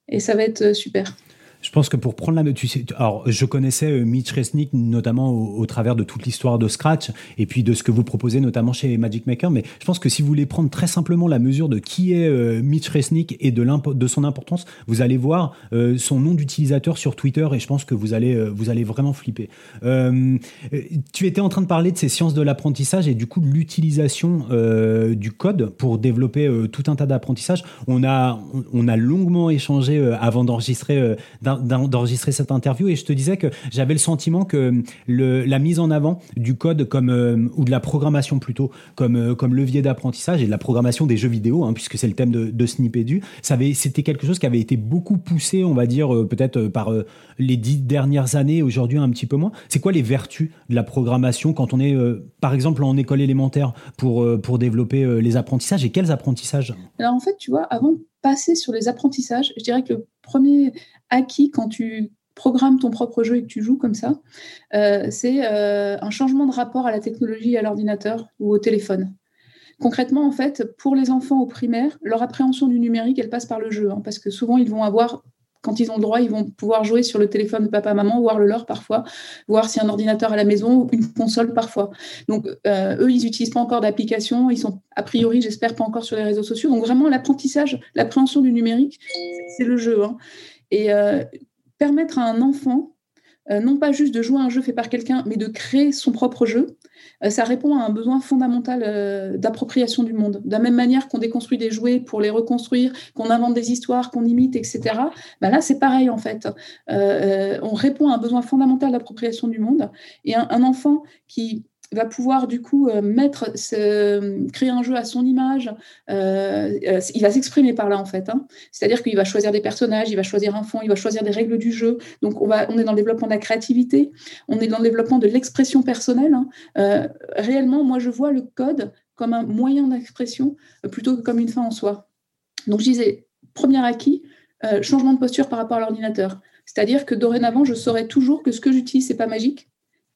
Et ça va être super. Je pense que pour prendre la tu sais, alors je connaissais euh, Mitch Resnick notamment au, travers de toute l'histoire de Scratch et puis de ce que vous proposez notamment chez Magic Maker, mais je pense que si vous voulez prendre très simplement la mesure de qui est euh, Mitch Resnick et de, son importance, vous allez voir euh, son nom d'utilisateur sur Twitter et je pense que vous allez, vous allez vraiment flipper. tu étais en train de parler de ces sciences de l'apprentissage et du coup de l'utilisation du code pour développer tout un tas d'apprentissages. On a, on a longuement échangé avant d'enregistrer d'enregistrer cette interview et je te disais que j'avais le sentiment que le, la mise en avant du code comme euh, ou de la programmation plutôt comme euh, comme levier d'apprentissage et de la programmation des jeux vidéo hein, puisque c'est le thème de, de Snipedu, c'était quelque chose qui avait été beaucoup poussé, on va dire euh, peut-être par les dix dernières années, aujourd'hui un petit peu moins. C'est quoi les vertus de la programmation quand on est par exemple en école élémentaire pour pour développer les apprentissages et quels apprentissages? Alors en fait, tu vois, avant passer sur les apprentissages, je dirais que le premier acquis quand tu programmes ton propre jeu et que tu joues comme ça, euh, c'est euh, un changement de rapport à la technologie, à l'ordinateur ou au téléphone. Concrètement, en fait, pour les enfants au primaire, leur appréhension du numérique, elle passe par le jeu, hein, parce que souvent, ils vont avoir quand ils ont le droit, ils vont pouvoir jouer sur le téléphone de papa, maman, voir le leur parfois, voir si un ordinateur à la maison ou une console parfois. Donc, euh, eux, ils n'utilisent pas encore d'application, ils sont a priori, j'espère, pas encore sur les réseaux sociaux. Donc, vraiment, l'apprentissage, l'appréhension du numérique, c'est le jeu. Hein. Et euh, permettre à un enfant, euh, non pas juste de jouer à un jeu fait par quelqu'un, mais de créer son propre jeu, euh, ça répond à un besoin fondamental d'appropriation du monde. De la même manière qu'on déconstruit des jouets pour les reconstruire, qu'on invente des histoires, qu'on imite, etc. Ben là, c'est pareil en fait. on répond à un besoin fondamental d'appropriation du monde. Et un enfant qui va pouvoir du coup euh, mettre, créer un jeu à son image. Euh, euh, il va s'exprimer par là en fait. Hein. C'est-à-dire qu'il va choisir des personnages, il va choisir un fond, il va choisir des règles du jeu. Donc on, va, on est dans le développement de la créativité, on est dans le développement de l'expression personnelle. Hein. réellement, moi je vois le code comme un moyen d'expression plutôt que comme une fin en soi. Donc je disais, premier acquis, changement de posture par rapport à l'ordinateur. C'est-à-dire que dorénavant, je saurais toujours que ce que j'utilise, c'est pas magique.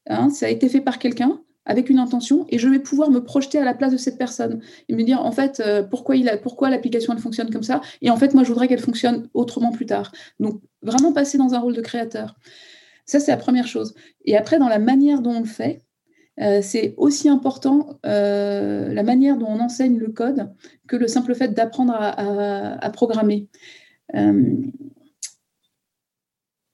Hein. ça a été fait par quelqu'un avec une intention et je vais pouvoir me projeter à la place de cette personne et me dire en fait euh, pourquoi il a, pourquoi l'application elle fonctionne comme ça et en fait moi je voudrais qu'elle fonctionne autrement plus tard. Donc vraiment passer dans un rôle de créateur. Ça c'est la première chose. Et après dans la manière dont on le fait, euh, c'est aussi important euh, la manière dont on enseigne le code que le simple fait d'apprendre à, à, programmer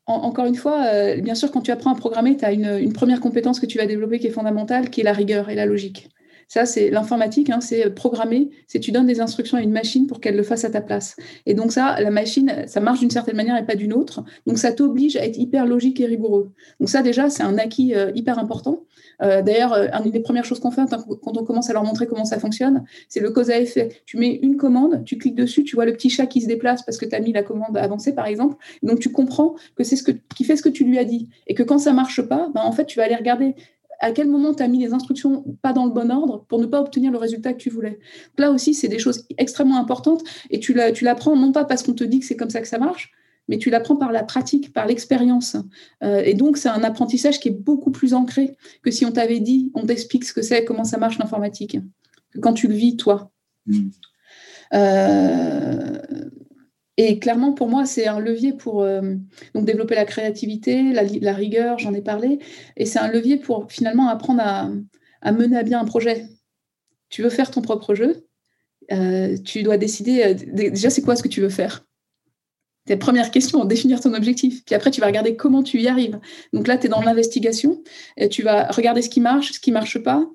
encore une fois, euh, bien sûr, quand tu apprends à programmer, tu as une, première compétence que tu vas développer qui est fondamentale, qui est la rigueur et la logique. Ça, c'est l'informatique, hein, c'est programmer, c'est tu donnes des instructions à une machine pour qu'elle le fasse à ta place. Et donc ça, la machine, ça marche d'une certaine manière et pas d'une autre. Donc ça t'oblige à être hyper logique et rigoureux. Donc ça, déjà, c'est un acquis euh, hyper important. Euh, d'ailleurs, euh, une des premières choses qu'on fait hein, quand on commence à leur montrer comment ça fonctionne, c'est le cause à effet. Tu mets une commande, tu cliques dessus, tu vois le petit chat qui se déplace parce que tu as mis la commande avancée, par exemple. Donc tu comprends que c'est ce qui fait ce que tu lui as dit. Et que quand ça marche pas, ben, en fait, tu vas aller regarder à quel moment tu as mis les instructions pas dans le bon ordre pour ne pas obtenir le résultat que tu voulais. Là aussi, c'est des choses extrêmement importantes et tu l'apprends non pas parce qu'on te dit que c'est comme ça que ça marche, mais tu l'apprends par la pratique, par l'expérience. Euh, et donc, c'est un apprentissage qui est beaucoup plus ancré que si on t'avait dit, on t'explique ce que c'est, comment ça marche l'informatique, quand tu le vis, toi. Mmh. Euh, et clairement, pour moi, c'est un levier pour euh, donc développer la créativité, la, rigueur, j'en ai parlé. Et c'est un levier pour finalement apprendre à, mener à bien un projet. Tu veux faire ton propre jeu, euh, tu dois décider euh, déjà c'est quoi ce que tu veux faire? Première question, définir ton objectif. Puis après, tu vas regarder comment tu y arrives. Donc là, tu es dans l'investigation. Tu vas regarder ce qui marche, ce qui marche pas.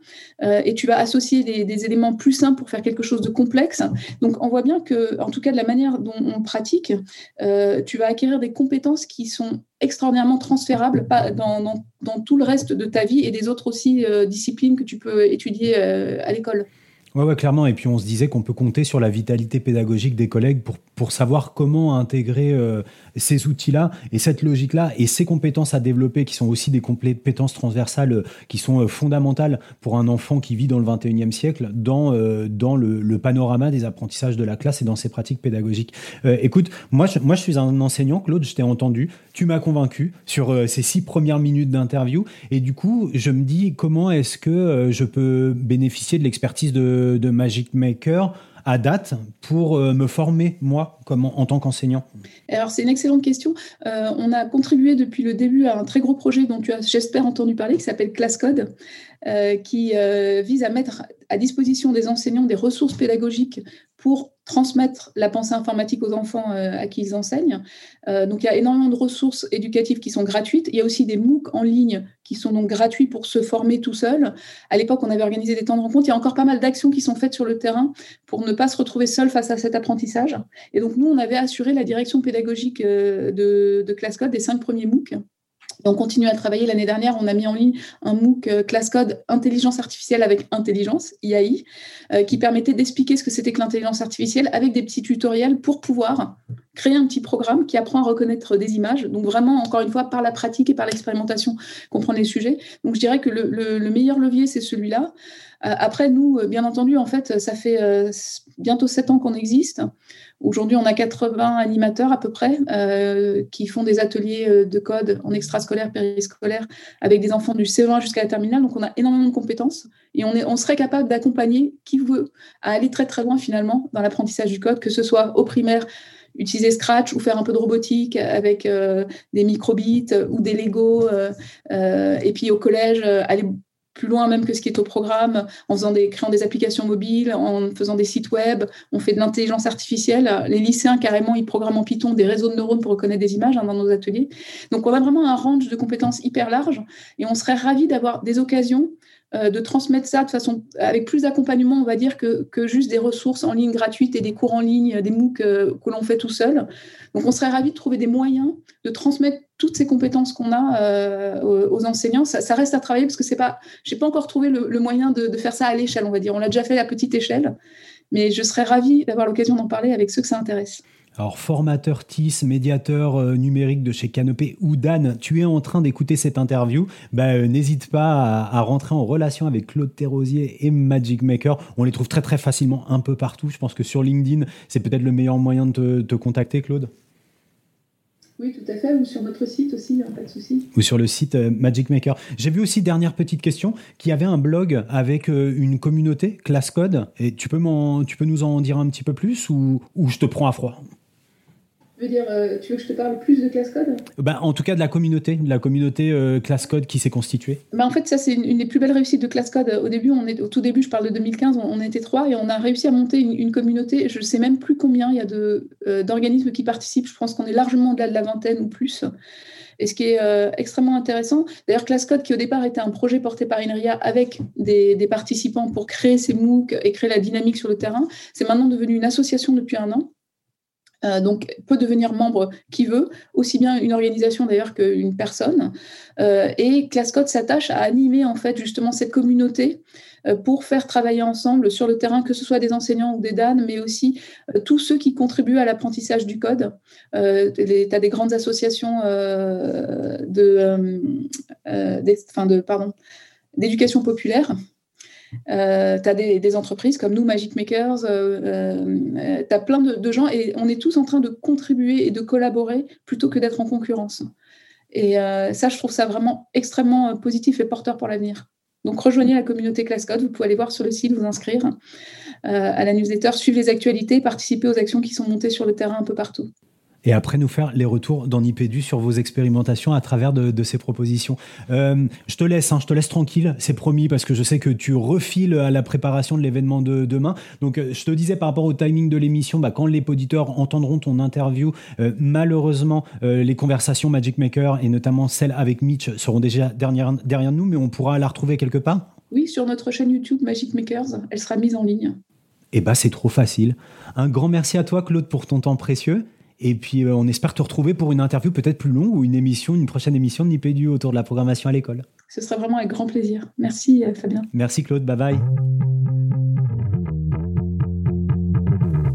Euh, et tu vas associer des, éléments plus simples pour faire quelque chose de complexe. Donc, on voit bien que, en tout cas, de la manière dont on pratique, euh, tu vas acquérir des compétences qui sont extraordinairement transférables dans, dans, tout le reste de ta vie et des autres aussi euh, disciplines que tu peux étudier à l'école. Ouais, ouais, clairement. Et puis on se disait qu'on peut compter sur la vitalité pédagogique des collègues pour, pour savoir comment intégrer euh, ces outils-là et cette logique-là et ces compétences à développer qui sont aussi des compétences transversales euh, qui sont euh, fondamentales pour un enfant qui vit dans le 21e siècle dans, dans le, panorama des apprentissages de la classe et dans ses pratiques pédagogiques. écoute, moi moi je suis un enseignant, Claude, je t'ai entendu, tu m'as convaincu sur ces six premières minutes d'interview et du coup je me dis comment est-ce que je peux bénéficier de l'expertise de de, Magic Maker à date pour me former, moi, comme en, tant qu'enseignant Alors, c'est une excellente question. on a contribué depuis le début à un très gros projet dont tu as, j'espère, entendu parler, qui s'appelle ClassCode, qui vise à mettre à disposition des enseignants des ressources pédagogiques pour transmettre la pensée informatique aux enfants euh, à qui ils enseignent. Euh, donc il y a énormément de ressources éducatives qui sont gratuites. Il y a aussi des MOOC en ligne qui sont donc gratuits pour se former tout seul. À l'époque, on avait organisé des temps de rencontre. Il y a encore pas mal d'actions qui sont faites sur le terrain pour ne pas se retrouver seul face à cet apprentissage. Et donc nous, on avait assuré la direction pédagogique euh, de, de ClassCode des cinq premiers MOOC on continue à travailler. L'année dernière, on a mis en ligne un MOOC euh, class code intelligence artificielle avec intelligence, IAI, euh, qui permettait d'expliquer ce que c'était que l'intelligence artificielle avec des petits tutoriels pour pouvoir créer un petit programme qui apprend à reconnaître des images. Donc vraiment, encore une fois, par la pratique et par l'expérimentation, comprendre les sujets. Donc je dirais que le, meilleur levier, c'est celui-là. Euh, après, nous, bien entendu, en fait, ça fait bientôt sept ans qu'on existe. Aujourd'hui, on a 80 animateurs à peu près euh, qui font des ateliers euh, de code en extrascolaire, périscolaire, avec des enfants du CE1 jusqu'à la terminale. Donc, on a énormément de compétences et on serait capable d'accompagner qui veut à aller très très loin finalement dans l'apprentissage du code, que ce soit au primaire, utiliser Scratch ou faire un peu de robotique avec euh, des microbits ou des Lego, et puis au collège, aller plus loin même que ce qui est au programme, en faisant des, créant des applications mobiles, en faisant des sites web, on fait de l'intelligence artificielle. Les lycéens, carrément, ils programment en Python des réseaux de neurones pour reconnaître des images hein, dans nos ateliers. Donc, on a vraiment un range de compétences hyper large et on serait ravis d'avoir des occasions euh, de transmettre ça de façon avec plus d'accompagnement, on va dire, que, que, juste des ressources en ligne gratuites et des cours en ligne, des MOOC euh, que l'on fait tout seul. Donc, on serait ravis de trouver des moyens de transmettre toutes ces compétences qu'on a euh, aux, enseignants. Ça, reste à travailler parce que c'est pas, j'ai pas encore trouvé le, moyen de, de, faire ça à l'échelle, on va dire. On l'a déjà fait à petite échelle, mais je serais ravie d'avoir l'occasion d'en parler avec ceux que ça intéresse. Alors, formateur TIS, médiateur euh, numérique de chez Canopé ou Dan, tu es en train d'écouter cette interview, bah, euh, n'hésite pas à, rentrer en relation avec Claude Terrosier et Magic Maker. On les trouve très très facilement un peu partout. Je pense que sur LinkedIn, c'est peut-être le meilleur moyen de te, contacter, Claude. Oui, tout à fait, ou sur notre site aussi, pas de souci. Ou sur le site euh, Magic Maker. J'ai vu aussi, dernière petite question, qu'il y avait un blog avec une communauté, Class Code. Et tu peux, tu peux nous en dire un petit peu plus ou, ou je te prends à froid? Dire, euh, tu veux que je te parle plus de class code? Bah, En tout cas, de la communauté, de la communauté euh, class code qui s'est constituée. Bah, en fait, ça, c'est une, des plus belles réussites de class code. Au début, on est, au tout début, je parle de 2015, on, était trois et on a réussi à monter une, communauté. Je ne sais même plus combien il y a de, euh, d'organismes qui participent. Je pense qu'on est largement au-delà de la vingtaine ou plus. Et ce qui est extrêmement intéressant, d'ailleurs, ClassCode, qui au départ était un projet porté par INRIA avec des, des, participants pour créer ces MOOC et créer la dynamique sur le terrain, c'est maintenant devenu une association depuis un an. Euh, donc peut devenir membre qui veut, aussi bien une organisation d'ailleurs qu'une personne. Euh, et ClassCode s'attache à animer en fait justement cette communauté euh, pour faire travailler ensemble sur le terrain, que ce soit des enseignants ou des DAN, mais aussi tous ceux qui contribuent à l'apprentissage du code. tu as des grandes associations d'éducation populaire euh, tu as des, entreprises comme nous, Magic Makers, euh, euh, tu as plein de, gens et on est tous en train de contribuer et de collaborer plutôt que d'être en concurrence. Et ça, je trouve ça vraiment extrêmement positif et porteur pour l'avenir. Donc rejoignez la communauté ClassCode, vous pouvez aller voir sur le site, vous inscrire à la newsletter, suivre les actualités, participer aux actions qui sont montées sur le terrain un peu partout et après nous faire les retours dans Nipédu sur vos expérimentations à travers de, ces propositions. Euh, je te laisse, hein, je te laisse tranquille, c'est promis, parce que je sais que tu refiles à la préparation de l'événement de demain. Donc, euh, je te disais par rapport au timing de l'émission, bah, quand les auditeurs entendront ton interview, euh, malheureusement, les conversations Magic Maker et notamment celles avec Mitch seront déjà derrière, derrière nous, mais on pourra la retrouver quelque part? Oui, sur notre chaîne YouTube Magic Makers, elle sera mise en ligne. Eh bah, c'est trop facile. Un grand merci à toi, Claude, pour ton temps précieux. Et puis, euh, on espère te retrouver pour une interview peut-être plus longue ou une émission, une prochaine émission de Nipédu autour de la programmation à l'école. Ce sera vraiment avec grand plaisir. Merci, euh, Fabien. Merci, Claude. Bye bye.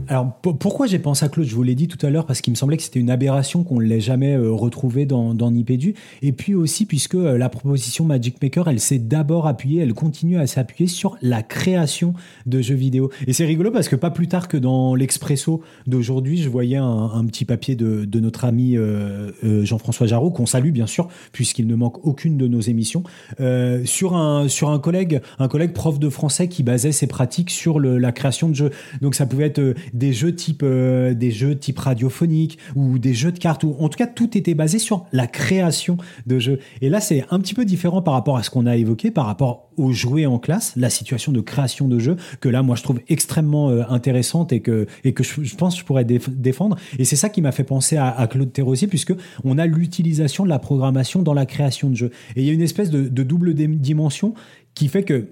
Alors pourquoi j'ai pensé à Claude? Je vous l'ai dit tout à l'heure parce qu'il me semblait que c'était une aberration qu'on ne l'ait jamais euh, retrouvé dans, dans Nipédu. Et puis aussi puisque euh, la proposition Magic Maker, elle s'est d'abord appuyée, elle continue à s'appuyer sur la création de jeux vidéo. Et c'est rigolo parce que pas plus tard que dans l'Expresso d'aujourd'hui, je voyais un, petit papier de, notre ami Jean-François Jarreau, qu'on salue bien sûr, puisqu'il ne manque aucune de nos émissions, sur, un, sur un collègue, un collègue prof de français qui basait ses pratiques sur la création de jeux. Donc ça pouvait être des jeux type euh, des jeux type radiophonique ou des jeux de cartes ou en tout cas tout était basé sur la création de jeux. Et là c'est un petit peu différent par rapport à ce qu'on a évoqué par rapport aux jouets en classe, la situation de création de jeux que là moi je trouve extrêmement euh, intéressante et que et que je, pense que je pourrais défendre et c'est ça qui m'a fait penser à, Claude Terrosier puisque on a l'utilisation de la programmation dans la création de jeux et il y a une espèce de double dimension qui fait que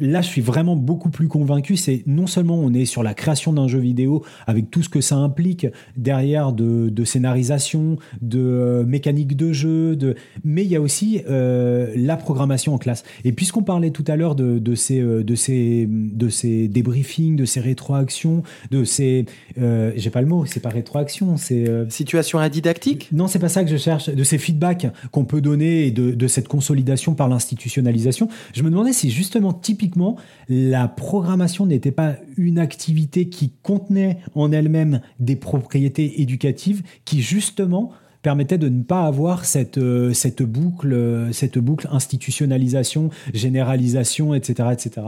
là, je suis vraiment beaucoup plus convaincu. C'est non seulement on est sur la création d'un jeu vidéo avec tout ce que ça implique derrière de, scénarisation, de euh, mécanique de jeu, de, mais il y a aussi euh, la programmation en classe. Et puisqu'on parlait tout à l'heure de, de, ces, euh, de, ces, de ces débriefings, de ces rétroactions, de ces, j'ai pas le mot, c'est pas rétroaction, c'est situation indidactique? Non, c'est pas ça que je cherche. De ces feedbacks qu'on peut donner et de, de cette consolidation par l'institutionnalisation. Je me demandais si justement typiquement typiquement, la programmation n'était pas une activité qui contenait en elle-même des propriétés éducatives qui justement permettait de ne pas avoir cette, euh, cette, boucle, cette boucle institutionnalisation, généralisation, etc. etc.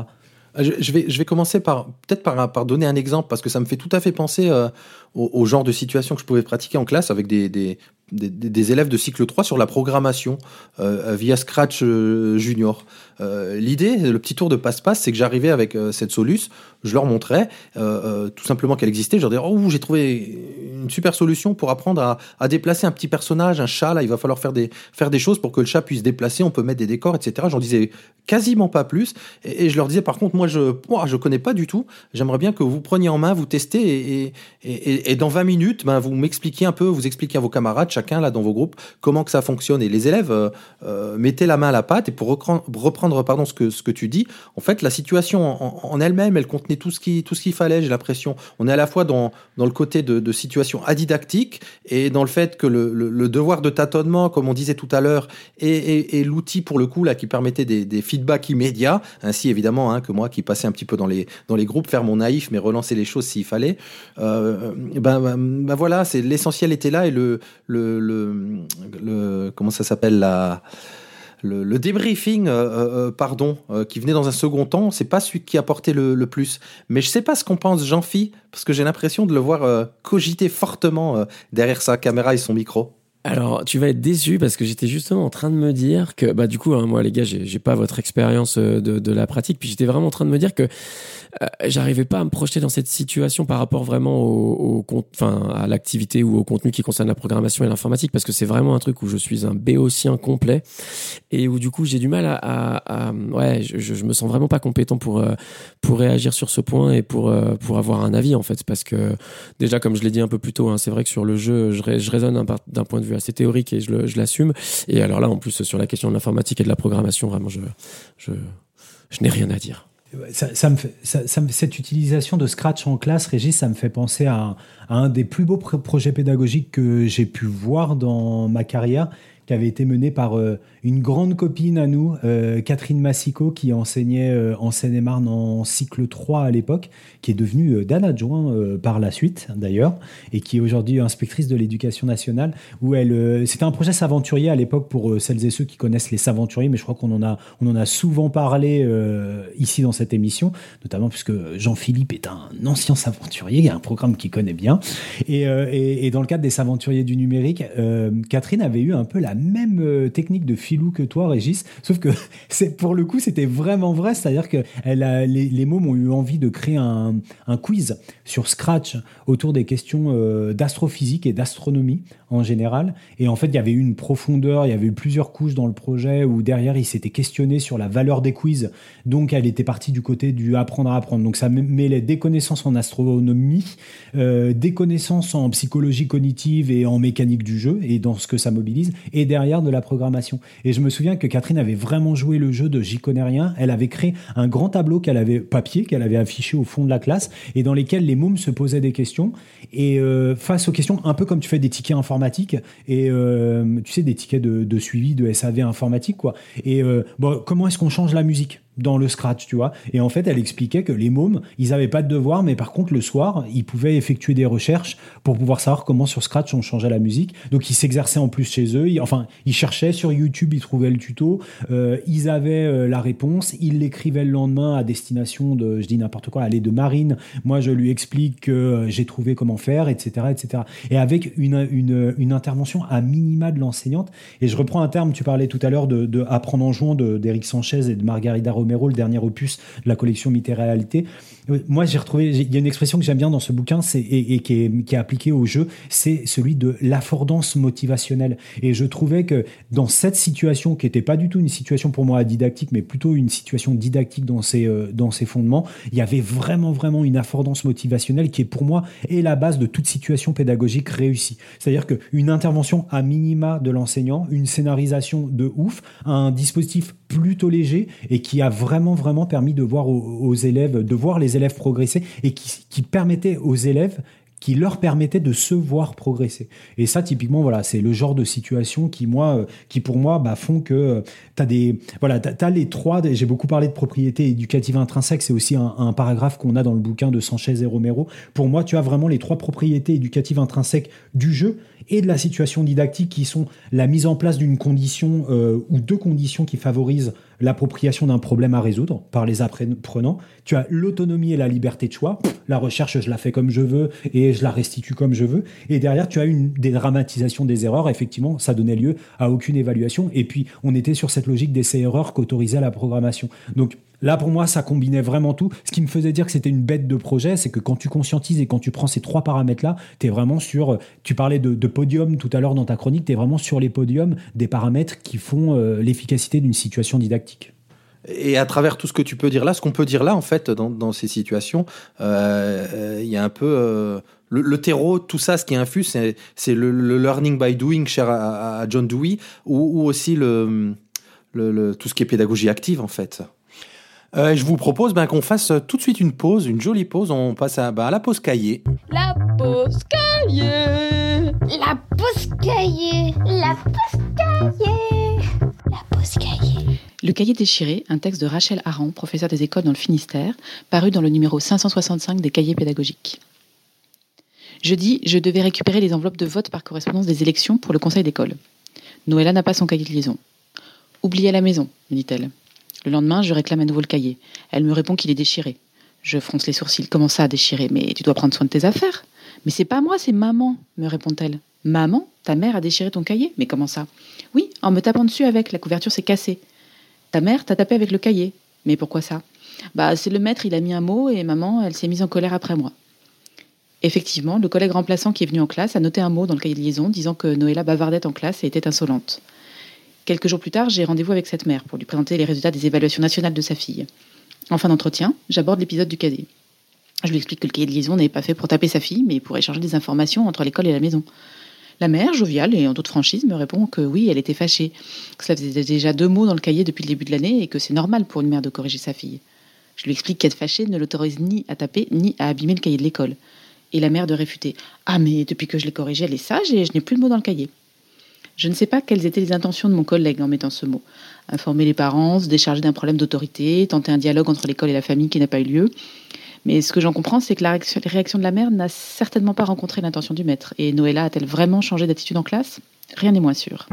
Euh, je vais, je vais commencer par peut-être par, par donner un exemple parce que ça me fait tout à fait penser euh, au, genre de situation que je pouvais pratiquer en classe avec des, des, des, élèves de cycle 3 sur la programmation euh, via Scratch euh, Junior. Euh, l'idée, le petit tour de passe-passe, c'est que j'arrivais avec cette Solus, je leur montrais tout simplement qu'elle existait, je leur disais oh j'ai trouvé une super solution pour apprendre à, déplacer un petit personnage, un chat là, il va falloir faire des faire des choses pour que le chat puisse déplacer, on peut mettre des décors, etc. J'en disais quasiment pas plus et, je leur disais par contre moi je moi, je connais pas du tout, j'aimerais bien que vous preniez en main, vous testez et, et dans 20 minutes, ben, vous m'expliquez un peu, vous expliquez à vos camarades chacun là dans vos groupes comment que ça fonctionne. Et les élèves euh, euh mettaient la main à la pâte. Et pour reprendre, pardon ce que ce que tu dis, en fait la situation en, elle-même, elle contenait tout ce qu'il fallait. J'ai l'impression. On est à la fois dans dans le côté de, de situation adidactique et dans le fait que le, le, devoir de tâtonnement, comme on disait tout à l'heure, et, et, l'outil pour le coup là qui permettait des, des feedbacks immédiats, ainsi évidemment hein, que moi qui passais un petit peu dans les dans les groupes, faire mon naïf mais relancer les choses s'il fallait. Euh, ben, ben, ben, voilà, c'est l'essentiel était là et le le, le, comment ça s'appelle la le, débriefing, euh, euh, euh, pardon, qui venait dans un second temps, c'est pas celui qui apportait le, le plus. Mais je sais pas ce qu'on pense Jean-Phi, parce que j'ai l'impression de le voir cogiter fortement derrière sa caméra et son micro. Alors, tu vas être déçu parce que j'étais justement en train de me dire que, bah, du coup, hein, moi, les gars, j'ai pas votre expérience de, de, la pratique, puis j'étais vraiment en train de me dire que euh, j'arrivais pas à me projeter dans cette situation par rapport vraiment au, au enfin, à l'activité ou au contenu qui concerne la programmation et l'informatique, parce que c'est vraiment un truc où je suis un béotien complet et où du coup j'ai du mal à, à, ouais, je, je, me sens vraiment pas compétent pour euh, pour réagir sur ce point et pour euh, pour avoir un avis en fait, parce que déjà comme je l'ai dit un peu plus tôt, hein, c'est vrai que sur le jeu, je, je raisonne d'un point de vue assez théorique et je, l'assume. Et alors là, en plus sur la question de l'informatique et de la programmation, vraiment, je je, je n'ai rien à dire. Ça, me fait, ça, cette utilisation de Scratch en classe, Régis, ça me fait penser à, à un des plus beaux projets pédagogiques que j'ai pu voir dans ma carrière, qui avait été mené par euh, une grande copine à nous, euh, Catherine Massico, qui enseignait euh, en Seine-et-Marne en cycle 3 à l'époque, qui est devenue Dan adjoint par la suite d'ailleurs, et qui est aujourd'hui inspectrice de l'éducation nationale, où elle, c'était un projet s'aventurier à l'époque pour celles et ceux qui connaissent les s'aventurier, mais je crois qu'on en a, on en a souvent parlé ici dans cette émission, notamment puisque Jean-Philippe est un ancien s'aventurier, il y a un programme qu'il connaît bien, et, dans le cadre des s'aventuriers du numérique, Catherine avait eu un peu la même euh, technique de filou que toi, Régis, sauf que c'est pour le coup, c'était vraiment vrai, c'est-à-dire que les, mômes ont eu envie de créer un, un quiz sur Scratch autour des questions euh, d'astrophysique et d'astronomie en général. Et en fait, il y avait eu une profondeur, il y avait eu plusieurs couches dans le projet où derrière, il s'était questionné sur la valeur des quiz. Donc, elle était partie du côté du apprendre à apprendre. Donc, ça mêlait des connaissances en astronomie, euh, des connaissances en psychologie cognitive et en mécanique du jeu et dans ce que ça mobilise, et derrière de la programmation. Et je me souviens que Catherine avait vraiment joué le jeu de j'y connais rien. Elle avait créé un grand tableau qu'elle avait papier qu'elle avait affiché au fond de la classe et dans lesquels les mômes se posaient des questions et euh, face aux questions un peu comme tu fais des tickets informatiques et euh, tu sais des tickets de, suivi de SAV informatique quoi. Et euh, comment est-ce qu'on change la musique? Dans le scratch, tu vois. Et en fait, elle expliquait que les mômes, ils n'avaient pas de devoir, mais par contre, le soir, ils pouvaient effectuer des recherches pour pouvoir savoir comment sur scratch on changeait la musique. Donc, ils s'exerçaient en plus chez eux. enfin, ils cherchaient sur YouTube, ils trouvaient le tuto, euh, ils avaient euh, la réponse, ils l'écrivaient le lendemain à destination de, je dis n'importe quoi, aller de Marine. Moi, je lui explique que euh, j'ai trouvé comment faire, etc., etc. Et avec une, une, intervention à minima de l'enseignante. Et je reprends un terme, tu parlais tout à l'heure de, de apprendre en jouant d'Éric Sanchez et de Margarida Romero, le dernier opus de la collection Mythé Réalité. Moi, j'ai retrouvé, il y a une expression que j'aime bien dans ce bouquin, c'est et, qui, est, qui est appliquée au jeu, c'est celui de l'affordance motivationnelle. Et je trouvais que dans cette situation, qui n'était pas du tout une situation pour moi didactique, mais plutôt une situation didactique dans ses, euh, dans ses fondements, il y avait vraiment, vraiment une affordance motivationnelle qui est pour moi est la base de toute situation pédagogique réussie. C'est-à-dire qu'une intervention à minima de l'enseignant, une scénarisation de ouf, un dispositif plutôt léger et qui a vraiment, vraiment permis de voir aux, élèves, de voir les élèves progresser et qui, permettait aux élèves qui leur permettait de se voir progresser. Et ça, typiquement, voilà, c'est le genre de situation qui, moi, euh, qui pour moi, bah, font que euh, tu as des, voilà, t'as, les trois, j'ai beaucoup parlé de propriété éducative intrinsèque, c'est aussi un, un paragraphe qu'on a dans le bouquin de Sanchez et Romero. Pour moi, tu as vraiment les trois propriétés éducatives intrinsèques du jeu et de la situation didactique qui sont la mise en place d'une condition euh, ou deux conditions qui favorisent l'appropriation d'un problème à résoudre par les apprenants. Tu as l'autonomie et la liberté de choix. La recherche, je la fais comme je veux et je la restitue comme je veux. Et derrière, tu as une dédramatisation des erreurs. Effectivement, ça donnait lieu à aucune évaluation. Et puis, on était sur cette logique d'essai-erreur qu'autorisait la programmation. Donc, Là, pour moi, ça combinait vraiment tout. Ce qui me faisait dire que c'était une bête de projet, c'est que quand tu conscientises et quand tu prends ces trois paramètres-là, tu es vraiment sur. Tu parlais de, podium tout à l'heure dans ta chronique, tu es vraiment sur les podiums des paramètres qui font euh, l'efficacité d'une situation didactique. Et à travers tout ce que tu peux dire là, ce qu'on peut dire là, en fait, dans, ces situations, euh, euh, il y a un peu. le, terreau, tout ça, ce qui infuse, c'est le, learning by doing cher à, John Dewey, ou, aussi tout ce qui est pédagogie active, en fait. Euh, je vous propose ben, qu'on fasse tout de suite une pause, une jolie pause. On passe à, ben, la pause cahier. La pause cahier. La pause cahier. La pause cahier. La pause cahier. Le cahier déchiré, un texte de Rachel Aran, professeur des écoles dans le Finistère, paru dans le numéro 565 des cahiers pédagogiques. Jeudi, je devais récupérer les enveloppes de vote par correspondance des élections pour le conseil d'école. Noëlla n'a pas son cahier de liaison. Oublié à la maison, me dit-elle. Le lendemain, je réclame à nouveau le cahier. Elle me répond qu'il est déchiré. Je fronce les sourcils. Comment ça, déchiré? Mais tu dois prendre soin de tes affaires. Mais c'est pas moi, c'est maman, me répond-elle. Maman Ta mère a déchiré ton cahier? Mais comment ça? Oui, en me tapant dessus avec, la couverture s'est cassée. Ta mère t'a tapé avec le cahier. Mais pourquoi ça? Bah, c'est le maître, il a mis un mot et maman, elle s'est mise en colère après moi. Effectivement, le collègue remplaçant qui est venu en classe a noté un mot dans le cahier de liaison disant que Noëlla bavardait en classe et était insolente. Quelques jours plus tard, j'ai rendez-vous avec cette mère pour lui présenter les résultats des évaluations nationales de sa fille. En fin d'entretien, j'aborde l'épisode du cadet. Je lui explique que le cahier de liaison n'est pas fait pour taper sa fille, mais pour échanger des informations entre l'école et la maison. La mère, joviale et en toute franchise, me répond que oui, elle était fâchée, que cela faisait déjà deux mots dans le cahier depuis le début de l'année et que c'est normal pour une mère de corriger sa fille. Je lui explique qu'être fâchée ne l'autorise ni à taper ni à abîmer le cahier de l'école. Et la mère de réfuter Ah, mais depuis que je l'ai corrigée, elle est sage et je n'ai plus de mots dans le cahier. Je ne sais pas quelles étaient les intentions de mon collègue en mettant ce mot. Informer les parents, se décharger d'un problème d'autorité, tenter un dialogue entre l'école et la famille qui n'a pas eu lieu. Mais ce que j'en comprends, c'est que la réaction, de la mère n'a certainement pas rencontré l'intention du maître. Et Noëlla a-t-elle vraiment changé d'attitude en classe? Rien n'est moins sûr.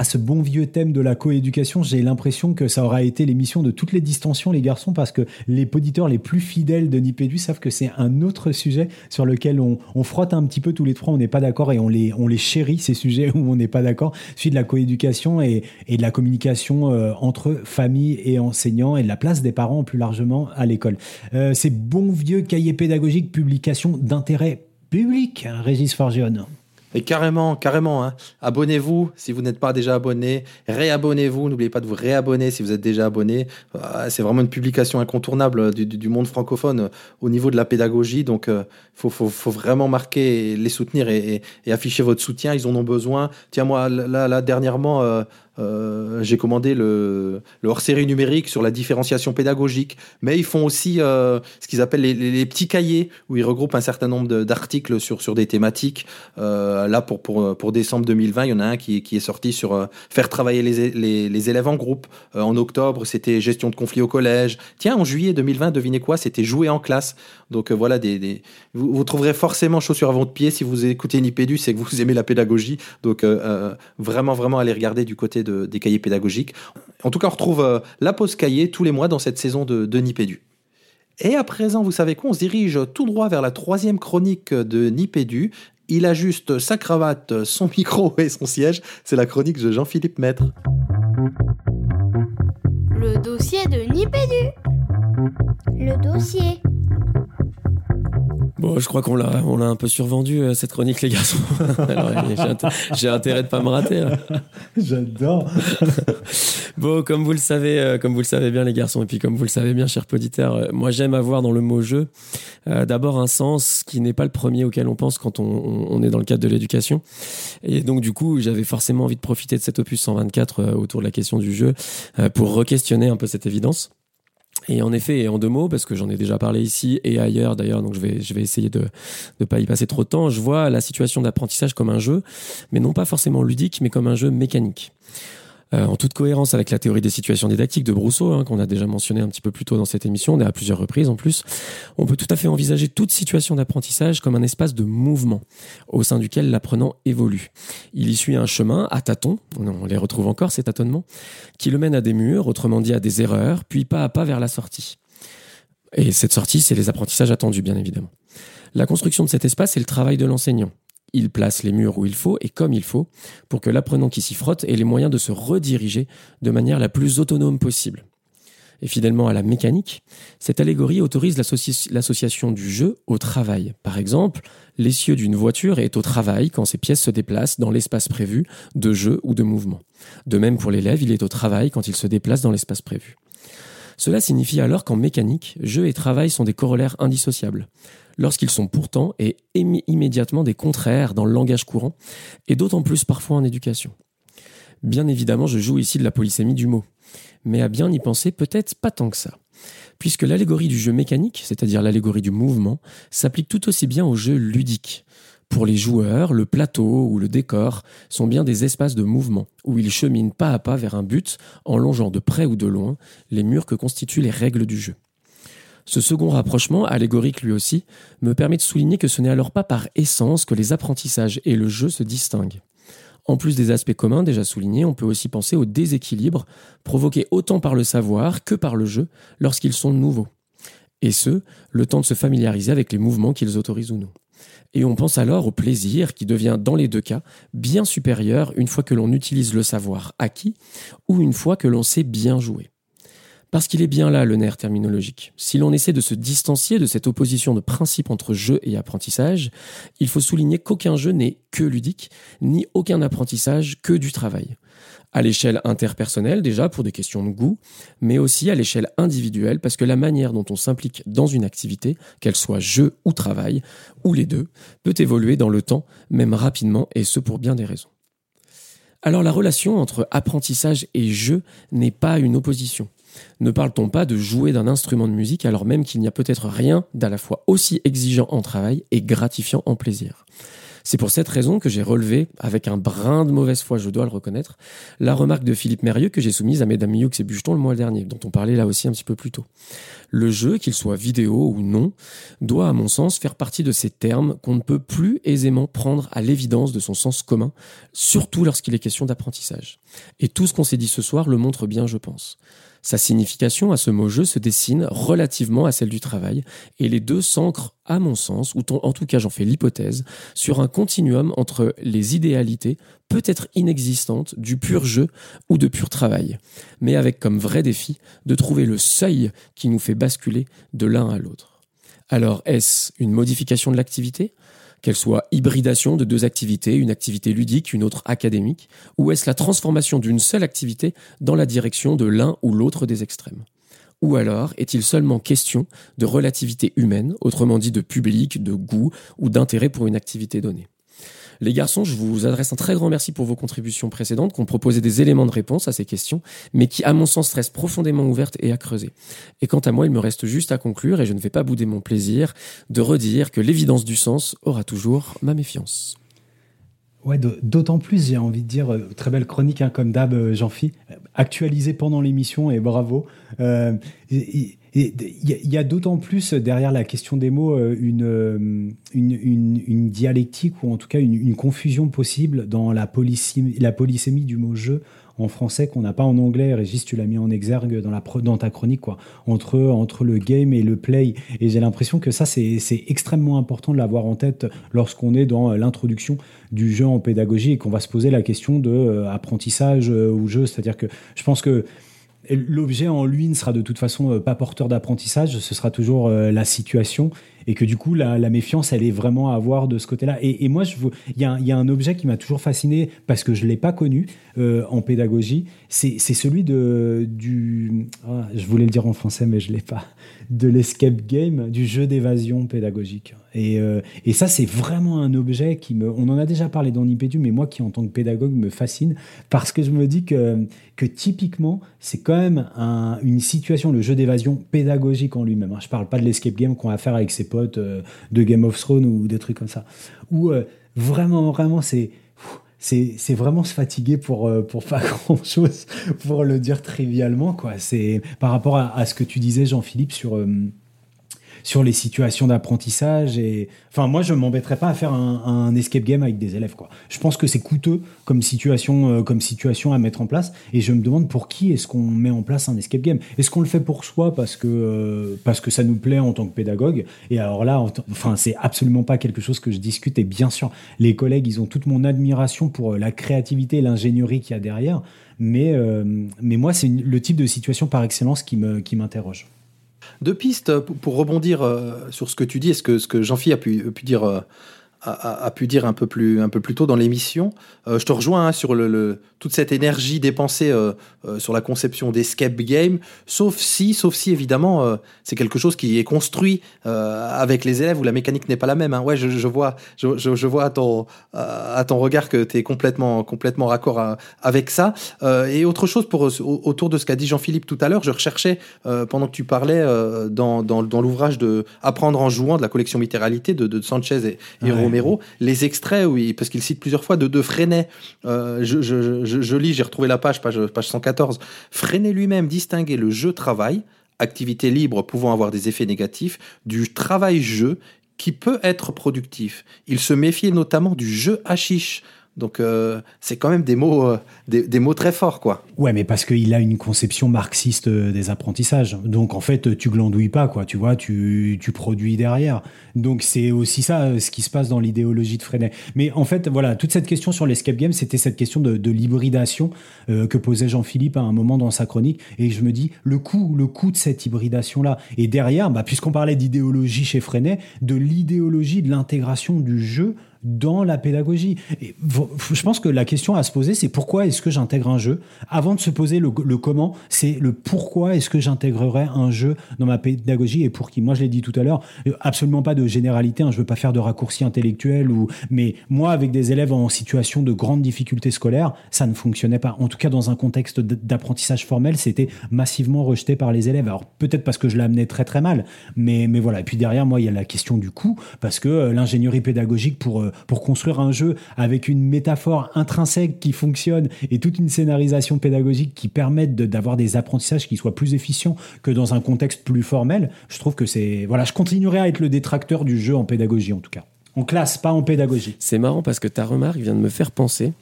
À ce bon vieux thème de la coéducation, j'ai l'impression que ça aura été l'émission de toutes les distensions, les garçons, parce que les auditeurs les plus fidèles de Nipédu savent que c'est un autre sujet sur lequel on, frotte un petit peu tous les trois, on n'est pas d'accord et on les, on les chérit, ces sujets où on n'est pas d'accord, celui de la coéducation et, et de la communication euh, entre famille et enseignants et de la place des parents plus largement à l'école. Euh, ces bons vieux cahiers pédagogiques, publications d'intérêt public, hein, Régis Forgione. Et carrément, carrément. Hein. Abonnez-vous si vous n'êtes pas déjà abonné. Réabonnez-vous. N'oubliez pas de vous réabonner si vous êtes déjà abonné. Euh, c'est vraiment une publication incontournable du, du, monde francophone euh, au niveau de la pédagogie. Donc, il faut, faut, vraiment marquer, les soutenir et, afficher votre soutien. Ils en ont besoin. Tiens, moi, là, dernièrement, euh, j'ai commandé le, hors-série numérique sur la différenciation pédagogique, mais ils font aussi euh, ce qu'ils appellent les, petits cahiers où ils regroupent un certain nombre d'articles sur, des thématiques. Euh, là, pour, décembre 2020, il y en a un qui, est sorti sur euh, faire travailler les, élèves en groupe. Euh, en octobre, c'était gestion de conflits au collège. Tiens, en juillet 2020, devinez quoi? C'était jouer en classe. Donc voilà, des... Vous, vous, trouverez forcément chaussures à votre pied si vous écoutez Nipédu, c'est que vous aimez la pédagogie. Donc vraiment, vraiment, allez regarder du côté de des cahiers pédagogiques. En tout cas, on retrouve euh, la pause cahier tous les mois dans cette saison de, de Nipédu. Et à présent, vous savez quoi On se dirige tout droit vers la troisième chronique de Nipédu. Il ajuste sa cravate, son micro et son siège. C'est la chronique de Jean-Philippe Maître. Le dossier de Nipédu. Le dossier. Bon, je crois qu'on l'a, on l'a un peu survendu euh, cette chronique, les garçons. j'ai, intérêt de pas me rater. J'adore. bon, comme vous le savez, euh, comme vous le savez bien, les garçons, et puis comme vous le savez bien, cher poditeur, euh, moi j'aime avoir dans le mot jeu d'abord un sens qui n'est pas le premier auquel on pense quand on, on, est dans le cadre de l'éducation. Et donc du coup, j'avais forcément envie de profiter de cet opus 124 autour de la question du jeu pour re-questionner un peu cette évidence. Et en effet, et en deux mots, parce que j'en ai déjà parlé ici et ailleurs d'ailleurs, donc je vais, je vais essayer de ne pas y passer trop de temps, je vois la situation d'apprentissage comme un jeu, mais non pas forcément ludique, mais comme un jeu mécanique. Euh, en toute cohérence avec la théorie des situations didactiques de Brousseau, hein, qu'on a déjà mentionné un petit peu plus tôt dans cette émission, on est à plusieurs reprises en plus, on peut tout à fait envisager toute situation d'apprentissage comme un espace de mouvement au sein duquel l'apprenant évolue. Il y suit un chemin à tâtons, on les retrouve encore ces tâtonnements, qui le mène à des murs, autrement dit à des erreurs, puis pas à pas vers la sortie. Et cette sortie, c'est les apprentissages attendus, bien évidemment. La construction de cet espace est le travail de l'enseignant. Il place les murs où il faut et comme il faut pour que l'apprenant qui s'y frotte ait les moyens de se rediriger de manière la plus autonome possible. Et fidèlement à la mécanique, cette allégorie autorise l'association du jeu au travail. Par exemple, l'essieu d'une voiture est au travail quand ses pièces se déplacent dans l'espace prévu de jeu ou de mouvement. De même pour l'élève, il est au travail quand il se déplace dans l'espace prévu. Cela signifie alors qu'en mécanique, jeu et travail sont des corollaires indissociables lorsqu'ils sont pourtant et immédiatement des contraires dans le langage courant, et d'autant plus parfois en éducation. Bien évidemment, je joue ici de la polysémie du mot, mais à bien y penser, peut-être pas tant que ça. Puisque l'allégorie du jeu mécanique, c'est-à-dire l'allégorie du mouvement, s'applique tout aussi bien au jeu ludique. Pour les joueurs, le plateau ou le décor sont bien des espaces de mouvement, où ils cheminent pas à pas vers un but en longeant de près ou de loin les murs que constituent les règles du jeu. Ce second rapprochement, allégorique lui aussi, me permet de souligner que ce n'est alors pas par essence que les apprentissages et le jeu se distinguent. En plus des aspects communs déjà soulignés, on peut aussi penser au déséquilibre provoqué autant par le savoir que par le jeu lorsqu'ils sont nouveaux. Et ce, le temps de se familiariser avec les mouvements qu'ils autorisent ou non. Et on pense alors au plaisir qui devient dans les deux cas bien supérieur une fois que l'on utilise le savoir acquis ou une fois que l'on sait bien jouer. Parce qu'il est bien là le nerf terminologique. Si l'on essaie de se distancier de cette opposition de principe entre jeu et apprentissage, il faut souligner qu'aucun jeu n'est que ludique, ni aucun apprentissage que du travail. À l'échelle interpersonnelle déjà pour des questions de goût, mais aussi à l'échelle individuelle parce que la manière dont on s'implique dans une activité, qu'elle soit jeu ou travail, ou les deux, peut évoluer dans le temps, même rapidement, et ce pour bien des raisons. Alors la relation entre apprentissage et jeu n'est pas une opposition. Ne parle-t-on pas de jouer d'un instrument de musique alors même qu'il n'y a peut-être rien d'à la fois aussi exigeant en travail et gratifiant en plaisir? C'est pour cette raison que j'ai relevé, avec un brin de mauvaise foi, je dois le reconnaître, la remarque de Philippe Mérieux que j'ai soumise à Mesdames Hughes et Bucheton le mois dernier, dont on parlait là aussi un petit peu plus tôt. Le jeu, qu'il soit vidéo ou non, doit, à mon sens, faire partie de ces termes qu'on ne peut plus aisément prendre à l'évidence de son sens commun, surtout lorsqu'il est question d'apprentissage. Et tout ce qu'on s'est dit ce soir le montre bien, je pense. Sa signification à ce mot jeu se dessine relativement à celle du travail, et les deux s'ancrent, à mon sens, ou en tout cas j'en fais l'hypothèse, sur un continuum entre les idéalités, peut-être inexistantes, du pur jeu ou de pur travail, mais avec comme vrai défi de trouver le seuil qui nous fait basculer de l'un à l'autre. Alors est-ce une modification de l'activité? Qu'elle soit hybridation de deux activités, une activité ludique, une autre académique, ou est-ce la transformation d'une seule activité dans la direction de l'un ou l'autre des extrêmes? Ou alors est-il seulement question de relativité humaine, autrement dit de public, de goût ou d'intérêt pour une activité donnée? Les garçons, je vous adresse un très grand merci pour vos contributions précédentes qui ont proposé des éléments de réponse à ces questions, mais qui, à mon sens, restent profondément ouvertes et à creuser. Et quant à moi, il me reste juste à conclure, et je ne vais pas bouder mon plaisir, de redire que l'évidence du sens aura toujours ma méfiance. Ouais, d'autant plus, j'ai envie de dire, euh, très belle chronique, hein, comme d'hab, euh, Jean-Phi, actualisée pendant l'émission, et bravo. Euh, il y, a, d'autant plus derrière la question des mots une, une, une, dialectique, ou en tout cas une, confusion possible dans la, polysémie, la polysémie du mot jeu en français qu'on n'a pas en anglais. Régis, tu l'as mis en exergue dans, ta chronique, entre, le game et le play. Et j'ai l'impression que ça, c'est extrêmement important de l'avoir en tête lorsqu'on est dans l'introduction du jeu en pédagogie et qu'on va se poser la question de euh, apprentissage euh, ou jeu. C'est-à-dire que je pense que l'objet en lui ne sera de toute façon euh, pas porteur d'apprentissage, ce sera toujours la situation et que du coup la, méfiance elle est vraiment à avoir de ce côté-là. Et, moi il y, a un objet qui m'a toujours fasciné parce que je l'ai pas connu en pédagogie, c'est celui de du, ah, je voulais le dire en français mais je l'ai pas, de l'escape game, du jeu d'évasion pédagogique. Et, euh, et ça, c'est vraiment un objet qui me. On en a déjà parlé dans Nipédu, mais moi qui, en tant que pédagogue, me fascine parce que je me dis que, que typiquement, c'est quand même une situation, le jeu d'évasion pédagogique en lui-même. Hein. Je parle pas de l'escape game qu'on va faire avec ses euh, de Game of Thrones ou des trucs comme ça. Où euh, vraiment, vraiment, c'est c'est vraiment se fatiguer pour, pour pas grand chose, pour le dire trivialement. Quoi. Par rapport à, ce que tu disais, Jean-Philippe, sur, sur les situations d'apprentissage. Et enfin, moi, je m'embêterais pas à faire un, escape game avec des élèves. Quoi. Je pense que c'est coûteux comme situation, euh, comme situation à mettre en place. Et je me demande pour qui est-ce qu'on met en place un escape game. Est-ce qu'on le fait pour soi parce que euh, parce que ça nous plaît en tant que pédagogue? Et alors là, enfin, c'est absolument pas quelque chose que je discute. Et bien sûr, les collègues, ils ont toute mon admiration pour euh, la créativité et l'ingénierie qu'il y a derrière. Mais, mais moi, c'est le type de situation par excellence qui m'interroge. Qui deux pistes pour rebondir euh, sur ce que tu dis et ce que, ce que Jean-Philippe a pu, pu dire a, pu dire un peu plus, un peu plus tôt dans l'émission. Euh, je te rejoins hein, sur le, toute cette énergie dépensée euh, euh, sur la conception d'escape game, sauf si, sauf si évidemment, c'est quelque chose qui est construit avec les élèves où la mécanique n'est pas la même. Hein. Ouais, je, je, vois, je, je, vois à ton, à ton regard que tu es complètement, complètement raccord avec ça. et autre chose pour, autour de ce qu'a dit Jean-Philippe tout à l'heure, je recherchais, pendant que tu parlais, dans, dans, dans l'ouvrage de Apprendre en jouant de la collection Littéralité de, de Sanchez et, et les extraits, oui, parce qu'il cite plusieurs fois de, de Freinet. Euh, je, lis, j'ai retrouvé la page, page, page 114. Freinet lui-même distinguait le jeu-travail, activité libre pouvant avoir des effets négatifs, du travail-jeu qui peut être productif. Il se méfiait notamment du jeu chiche donc euh, c'est quand même des mots, euh, des, mots très forts, quoi. Ouais, mais parce qu'il a une conception marxiste euh, des apprentissages. Donc en fait, tu glandouilles pas, quoi. Tu vois, tu, tu produis derrière. Donc c'est aussi ça ce qui se passe dans l'idéologie de Freinet. Mais en fait, voilà, toute cette question sur l'escape game, c'était cette question de, l'hybridation que posait Jean-Philippe à un moment dans sa chronique. Et je me dis, le coût, le coût de cette hybridation-là. Et derrière, bah, puisqu'on parlait d'idéologie chez Freinet, de l'idéologie de l'intégration du jeu dans la pédagogie. Je pense que la question à se poser, c'est pourquoi est-ce que j'intègre un jeu? Avant de se poser le, comment, c'est le pourquoi est-ce que j'intégrerais un jeu dans ma pédagogie et pour qui? Moi, je l'ai dit tout à l'heure, euh, absolument pas de généralité. Hein, je veux pas faire de raccourci intellectuel ou, mais moi, avec des élèves en situation de grande difficulté scolaire, ça ne fonctionnait pas. En tout cas, dans un contexte d'apprentissage formel, c'était massivement rejeté par les élèves. Alors peut-être parce que je l'amenais très très mal, mais mais voilà. Et puis derrière, moi, il y a la question du coût parce que euh, l'ingénierie pédagogique pour euh, pour construire un jeu avec une métaphore intrinsèque qui fonctionne et toute une scénarisation pédagogique qui permettent d'avoir des apprentissages qui soient plus efficients que dans un contexte plus formel, je trouve que c'est voilà, je continuerai à être le détracteur du jeu en pédagogie en tout cas. En classe, pas en pédagogie. C'est marrant parce que ta remarque vient de me faire penser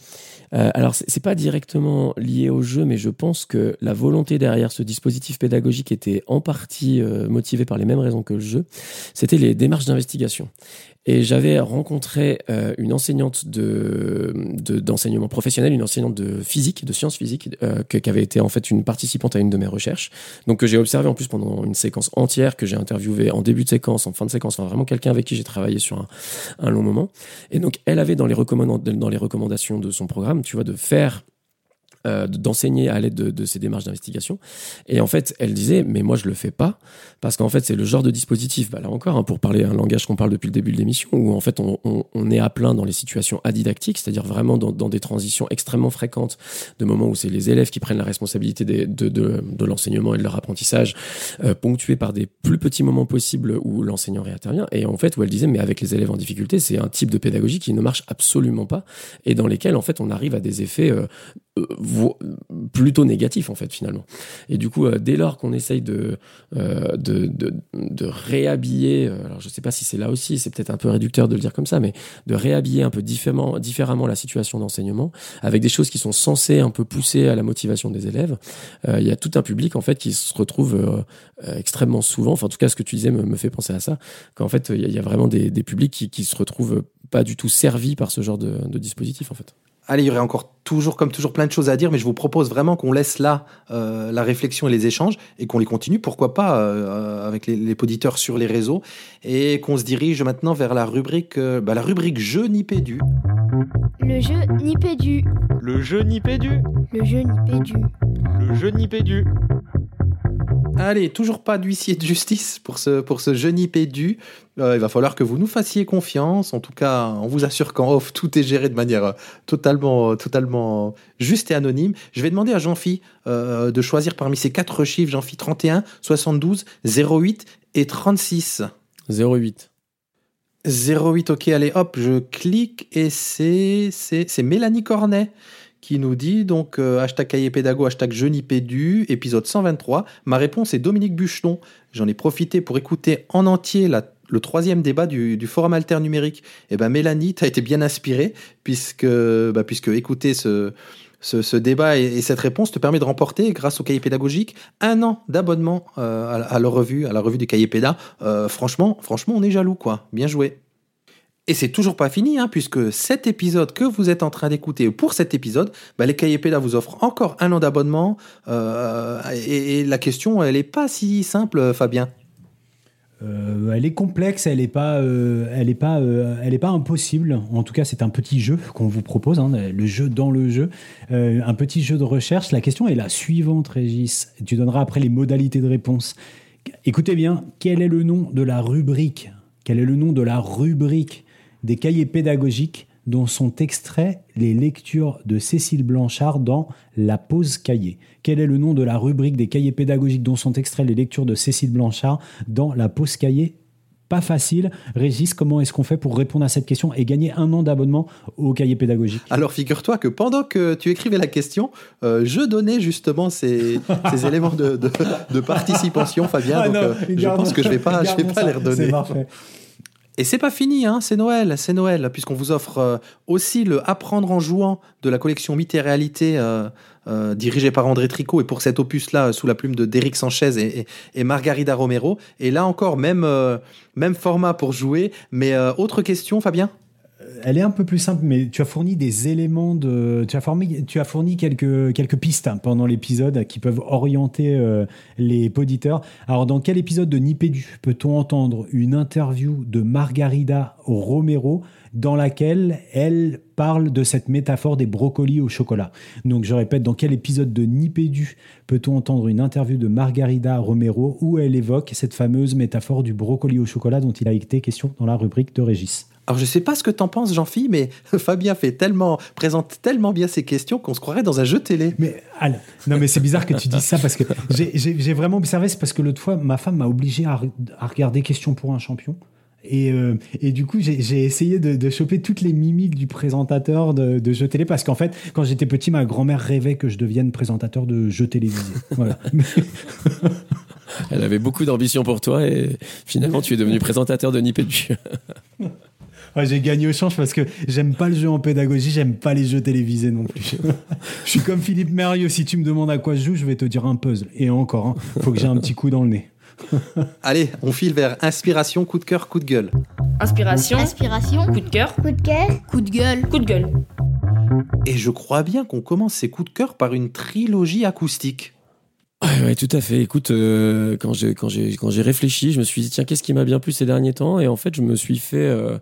euh, alors, c'est pas directement lié au jeu, mais je pense que la volonté derrière ce dispositif pédagogique était en partie euh, motivée par les mêmes raisons que le jeu. C'était les démarches d'investigation. Et j'avais rencontré euh, une enseignante de de- d'enseignement professionnel, une enseignante de physique, de sciences physiques, euh, qui avait été en fait une participante à une de mes recherches. Donc que j'ai observé en plus pendant une séquence entière, que j'ai interviewé en début de séquence, en fin de séquence, enfin vraiment quelqu'un avec qui j'ai travaillé sur un, un long moment. Et donc elle avait dans les, dans les recommandations de son programme, tu vois, de faire euh, d'enseigner à l'aide de, de ces démarches d'investigation. Et en fait, elle disait, mais moi, je le fais pas, parce qu'en fait, c'est le genre de dispositif, bah, là encore, hein, pour parler un langage qu'on parle depuis le début de l'émission, où en fait, on, on- on est à plein dans les situations adidactiques, c'est-à-dire vraiment dans, dans des transitions extrêmement fréquentes, de moments où c'est les élèves qui prennent la responsabilité des- de, de, de l'enseignement et de leur apprentissage, euh, ponctués par des plus petits moments possibles où l'enseignant réintervient. Et en fait, où elle disait, mais avec les élèves en difficulté, c'est un type de pédagogie qui ne marche absolument pas, et dans lesquels, en fait, on arrive à des effets euh, euh, plutôt négatif en fait finalement. Et du coup, euh, dès lors qu'on essaye de, euh, de, de, réhabiller, euh, alors je sais pas si c'est là aussi, c'est peut-être un peu réducteur de le dire comme ça, mais de réhabiller un peu différemment, différemment la situation d'enseignement avec des choses qui sont censées un peu pousser à la motivation des élèves. Il y a tout un public en fait qui se retrouve extrêmement souvent, enfin en tout cas ce que tu disais me, me fait penser à ça, qu'en fait il y, a- vraiment des, des publics qui, qui se retrouvent pas du tout servis par ce genre de, de dispositif en fait. Allez, il y aurait encore toujours, comme toujours, plein de choses à dire, mais je vous propose vraiment qu'on laisse là euh, la réflexion et les échanges et qu'on les continue, pourquoi pas, euh, avec les, les auditeurs sur les réseaux et qu'on se dirige maintenant vers la rubrique, euh, bah, la rubrique jeu Nipédu. Le jeu Nipédu. Le jeu Nipédu. Le jeu Nipédu. Le jeu Nipédu. Allez, toujours pas d'huissier de justice pour ce, pour ce jeu Nipédu. Euh, il va falloir que vous nous fassiez confiance. En tout cas, on vous assure qu'en off, tout est géré de manière euh, totalement, totalement juste et anonyme. Je vais demander à Jean-Phi euh, de choisir parmi ces quatre chiffres, Jean-Phi 31, 72, 08 et 36. 08. 08, ok, allez, hop, je clique et c'est c'est c'est Mélanie Cornet qui nous dit donc euh, hashtag cahier pédago, hashtag jeunipédu, épisode 123. Ma réponse est Dominique Bucheton. J'en ai profité pour écouter en entier la- le troisième débat du, du forum alter numérique. Et ben Mélanie, tu as été bien inspirée puisque, bah, puisque écouter ce, ce, ce débat et, et cette réponse te permet de remporter, grâce au cahier pédagogique, un an d'abonnement euh, à, la- à la revue, à la revue du cahier péda. Euh, franchement, franchement, on est jaloux, quoi. Bien joué. Et c'est toujours pas fini, hein, puisque cet épisode que vous êtes en train d'écouter, pour cet épisode, bah, les cahiers pédas vous offrent encore un an d'abonnement. euh, et, la question, elle est pas si simple, Fabien. Euh, elle est complexe, elle n'est pas, euh, elle est pas, euh, elle est pas impossible. En tout cas, c'est un petit jeu qu'on vous propose, hein, le jeu dans le jeu, Euh, un petit jeu de recherche. La question est la suivante, Régis. Tu donneras après les modalités de réponse. Écoutez bien, quel est le nom de la rubrique? Quel est le nom de la rubrique? Des cahiers pédagogiques dont sont extraits les lectures de Cécile Blanchard dans La pause cahier. Quel est le nom de la rubrique des cahiers pédagogiques dont sont extraits les lectures de Cécile Blanchard dans La pause cahier? Pas facile. Régis, comment est-ce qu'on fait pour répondre à cette question et gagner un an d'abonnement au cahier pédagogique? Alors figure-toi que pendant que tu écrivais la question, euh, je donnais justement ces, ces éléments de, de, de participation, Fabien. Ah donc non, euh, je pense que je vais pas, je vais pas ça, les redonner. C'est parfait. Et c'est pas fini, hein, c'est Noël, c'est Noël, puisqu'on vous offre euh, aussi le Apprendre en jouant de la collection Mythes et Réalité, euh, euh, dirigée par André Tricot, et pour cet opus-là, sous la plume de Derek Sanchez et, Margarida Romero. Et là encore, même, même format pour jouer. Mais autre question, Fabien? Elle est un peu plus simple, mais tu as fourni des éléments de. Tu as, fourni, quelques, pistes hein, pendant l'épisode qui peuvent orienter euh, les auditeurs. Alors, dans quel épisode de Nipédu peut-on entendre une interview de Margarida Romero dans laquelle elle parle de cette métaphore des brocolis au chocolat? Donc, je répète, dans quel épisode de Nipédu peut-on entendre une interview de Margarida Romero où elle évoque cette fameuse métaphore du brocoli au chocolat dont il a été question dans la rubrique de Régis? Alors je sais pas ce que t'en penses, Jean-Phi, mais Fabien fait tellement, présente tellement bien ses questions qu'on se croirait dans un jeu télé. Mais Al, non, mais c'est bizarre que tu dises ça parce que j'ai- vraiment observé, c'est parce que l'autre fois, ma femme m'a obligé à, re- à regarder Question pour un champion. Et, euh, et du coup, j'ai j'ai essayé de, de choper toutes les mimiques du présentateur de, de jeux télé parce qu'en fait, quand j'étais petit, ma grand-mère rêvait que je devienne présentateur de jeux télévisés. Voilà. Elle avait beaucoup d'ambition pour toi et finalement tu es devenu présentateur de Nipédu. Ouais, j'ai gagné au change parce que j'aime pas le jeu en pédagogie, j'aime pas les jeux télévisés non plus. je suis comme Philippe Mérieux, si tu me demandes à quoi je joue, je vais te dire un puzzle. Et encore, hein, faut que j'ai un petit coup dans le nez. Allez, on file vers inspiration, coup de cœur, coup de gueule. Inspiration. Inspiration. Coup de cœur. Coup de cœur. Coup de gueule. Coup de gueule. Et je crois bien qu'on commence ces coups de cœur par une trilogie acoustique. Ouais, ouais, tout à fait. Écoute, euh, quand j'ai quand j'ai quand j'ai réfléchi, je me suis dit tiens, qu'est-ce qui m'a bien plu ces derniers temps? Et en fait, je me suis fait euh,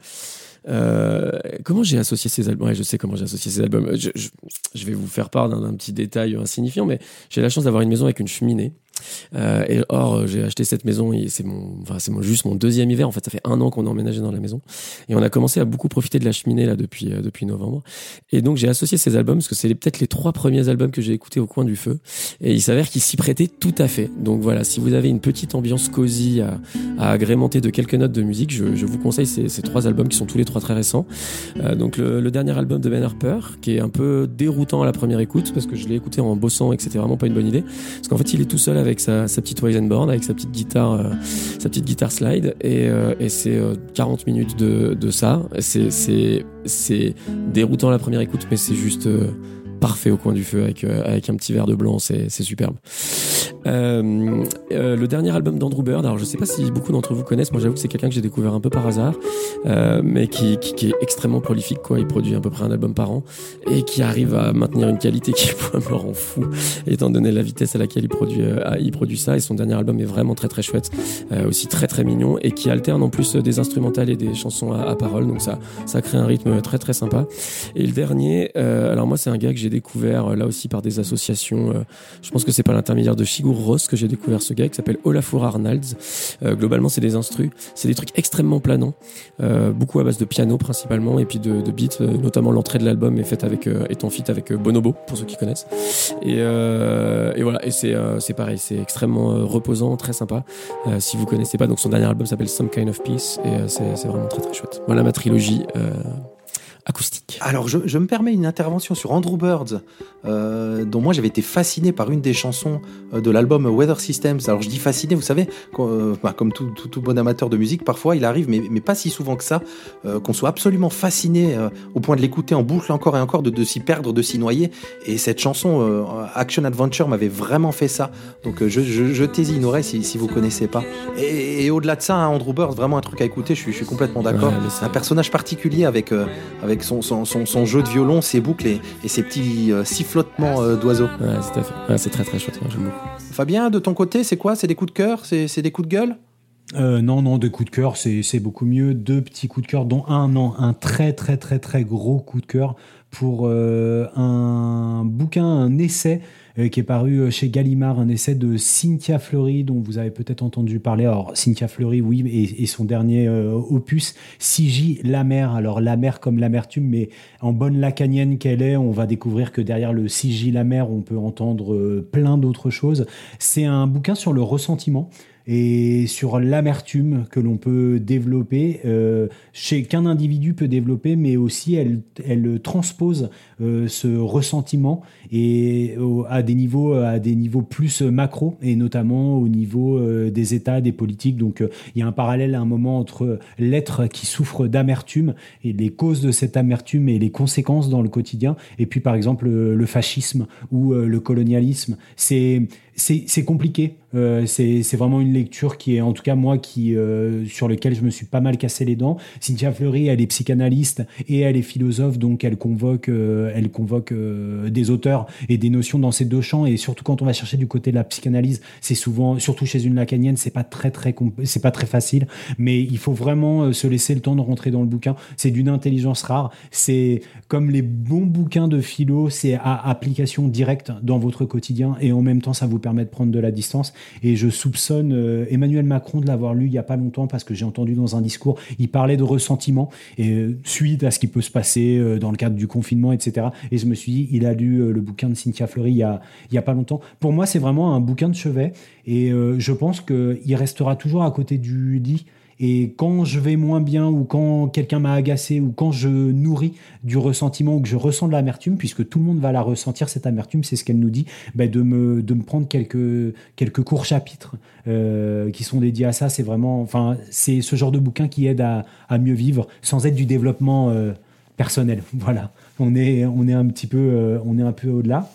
euh, comment j'ai associé ces albums? Ouais, je sais comment j'ai associé ces albums. Je, je, je vais vous faire part d'un d'un petit détail insignifiant, mais j'ai la chance d'avoir une maison avec une cheminée. Euh, et or, j'ai acheté cette maison, et c'est mon, enfin, c'est mon, juste mon deuxième hiver. En fait, ça fait un an qu'on a emménagé dans la maison. Et on a commencé à beaucoup profiter de la cheminée, là, depuis, euh, depuis novembre. Et donc, j'ai associé ces albums, parce que c'est peut-être les trois premiers albums que j'ai écoutés au coin du feu. Et il s'avère qu'ils s'y prêtaient tout à fait. Donc voilà, si vous avez une petite ambiance cosy à, à agrémenter de quelques notes de musique, je, je vous conseille ces, ces trois albums qui sont tous les trois très récents. Euh, donc le, le dernier album de Ben Harper, qui est un peu déroutant à la première écoute, parce que je l'ai écouté en bossant et que c'était vraiment pas une bonne idée. Parce qu'en fait, il est tout seul avec sa, sa petite Weizenborn, avec sa petite guitare, euh, sa petite guitare slide, et, euh, c'est euh, 40 minutes de, de ça. C'est, déroutant la première écoute, mais c'est juste euh, parfait au coin du feu avec, euh, avec un petit verre de blanc, c'est, superbe. Euh, euh, le dernier album d'Andrew Bird, alors je sais pas si beaucoup d'entre vous connaissent, moi j'avoue que c'est quelqu'un que j'ai découvert un peu par hasard, euh, mais qui, qui, qui est extrêmement prolifique, quoi. Il produit à peu près un album par an et qui arrive à maintenir une qualité qui moi, me rend fou, étant donné la vitesse à laquelle il produit, euh, il produit ça. Et son dernier album est vraiment très très chouette, euh, aussi très très mignon et qui alterne en plus des instrumentales et des chansons à, à paroles, donc ça, ça crée un rythme très très sympa. Et le dernier, alors moi c'est un gars que j'ai découvert euh, là aussi par des associations. euh, je pense que c'est pas l'intermédiaire de Shigur Ross que j'ai découvert ce gars qui s'appelle Olafur Arnalds. Euh, globalement, c'est des instrus, c'est des trucs extrêmement planants, beaucoup à base de piano principalement et puis de, beats. notamment l'entrée de l'album est faite avec est en feat avec Bonobo pour ceux qui connaissent. Et, et voilà, et c'est pareil, c'est extrêmement reposant, très sympa. Si vous connaissez pas, donc son dernier album s'appelle Some Kind of Peace et c'est vraiment très très chouette. Voilà ma trilogie euh, Alors, je, je me permets une intervention sur Andrew Bird, euh, dont moi j'avais été fasciné par une des chansons euh, de l'album Weather Systems. Alors, je dis fasciné, vous savez, euh, bah, comme tout, tout- tout bon amateur de musique, parfois il arrive, mais, mais pas si souvent que ça, euh, qu'on soit absolument fasciné euh, au point de l'écouter en boucle encore et encore, de, de s'y perdre, de s'y noyer. Et cette chanson euh, Action Adventure m'avait vraiment fait ça. Donc, je, je, jetez-y une oreille si, si vous connaissez pas. Et, et au-delà de ça, hein, Andrew Bird, vraiment un truc à écouter, je suis, je suis complètement d'accord. Ouais, un personnage particulier avec, euh, avec son, son, son, son jeu de violon, ses boucles et, et ses petits euh, sifflotements euh, d'oiseaux. Ouais. Ouais, c'est très très chouette. moi, j'aime beaucoup. Fabien, de ton côté, c'est quoi? C'est des coups de cœur? C'est des coups de gueule? Euh, non, non, deux coups de cœur, c'est c'est beaucoup mieux. Deux petits coups de cœur, dont un, non, un très, très, très, très gros coup de cœur pour euh, un bouquin, un essai euh, qui est paru chez Gallimard, un essai de Cynthia Fleury, dont vous avez peut-être entendu parler. Alors, Cynthia Fleury, oui, et, son dernier euh, opus, 6J, La mer. Alors, la mer comme l'amertume, mais en bonne lacanienne qu'elle est, on va découvrir que derrière le 6J, la mer, on peut entendre euh, plein d'autres choses. C'est un bouquin sur le ressentiment et sur l'amertume que l'on peut développer, euh, chez qu'un individu peut développer, mais aussi elle, transpose euh, ce ressentiment et au- à des niveaux à des niveaux plus macro et notamment au niveau euh, des États, des politiques. Donc euh, il y a un parallèle à un moment entre l'être qui souffre d'amertume et les causes de cette amertume et les conséquences dans le quotidien, et puis par exemple le, fascisme ou euh, le colonialisme. C'est c'est compliqué. Euh, c'est vraiment une lecture qui est, en tout cas moi, qui euh, sur lequel je me suis pas mal cassé les dents. Cynthia Fleury, elle est psychanalyste et elle est philosophe, donc elle convoque, euh, elle convoque euh, des auteurs et des notions dans ces deux champs. Et surtout quand on va chercher du côté de la psychanalyse, c'est souvent, surtout chez une lacanienne, c'est pas très très c'est pas très facile. Mais il faut vraiment euh, se laisser le temps de rentrer dans le bouquin. C'est d'une intelligence rare. C'est comme les bons bouquins de philo, c'est à application directe dans votre quotidien et en même temps ça vous permet de prendre de la distance. Et je soupçonne euh, Emmanuel Macron de l'avoir lu il y a pas longtemps parce que j'ai entendu dans un discours, il parlait de ressentiment et euh, suite à ce qui peut se passer dans le cadre du confinement, etc. Et je me suis dit, il a lu le bouquin de Cynthia Fleury il y a, il y a pas longtemps. Pour moi, c'est vraiment un bouquin de chevet et euh, je pense qu'il restera toujours à côté du lit. Et quand je vais moins bien ou quand quelqu'un m'a agacé ou quand je nourris du ressentiment ou que je ressens de l'amertume, puisque tout le monde va la ressentir, cette amertume, c'est ce qu'elle nous dit, ben de, me, de me prendre quelques, quelques courts chapitres euh, qui sont dédiés à ça. C'est vraiment, enfin, c'est ce genre de bouquin qui aide à, à mieux vivre sans être du développement euh, personnel. Voilà, on est, on est un petit peu, euh, on est un peu au-delà.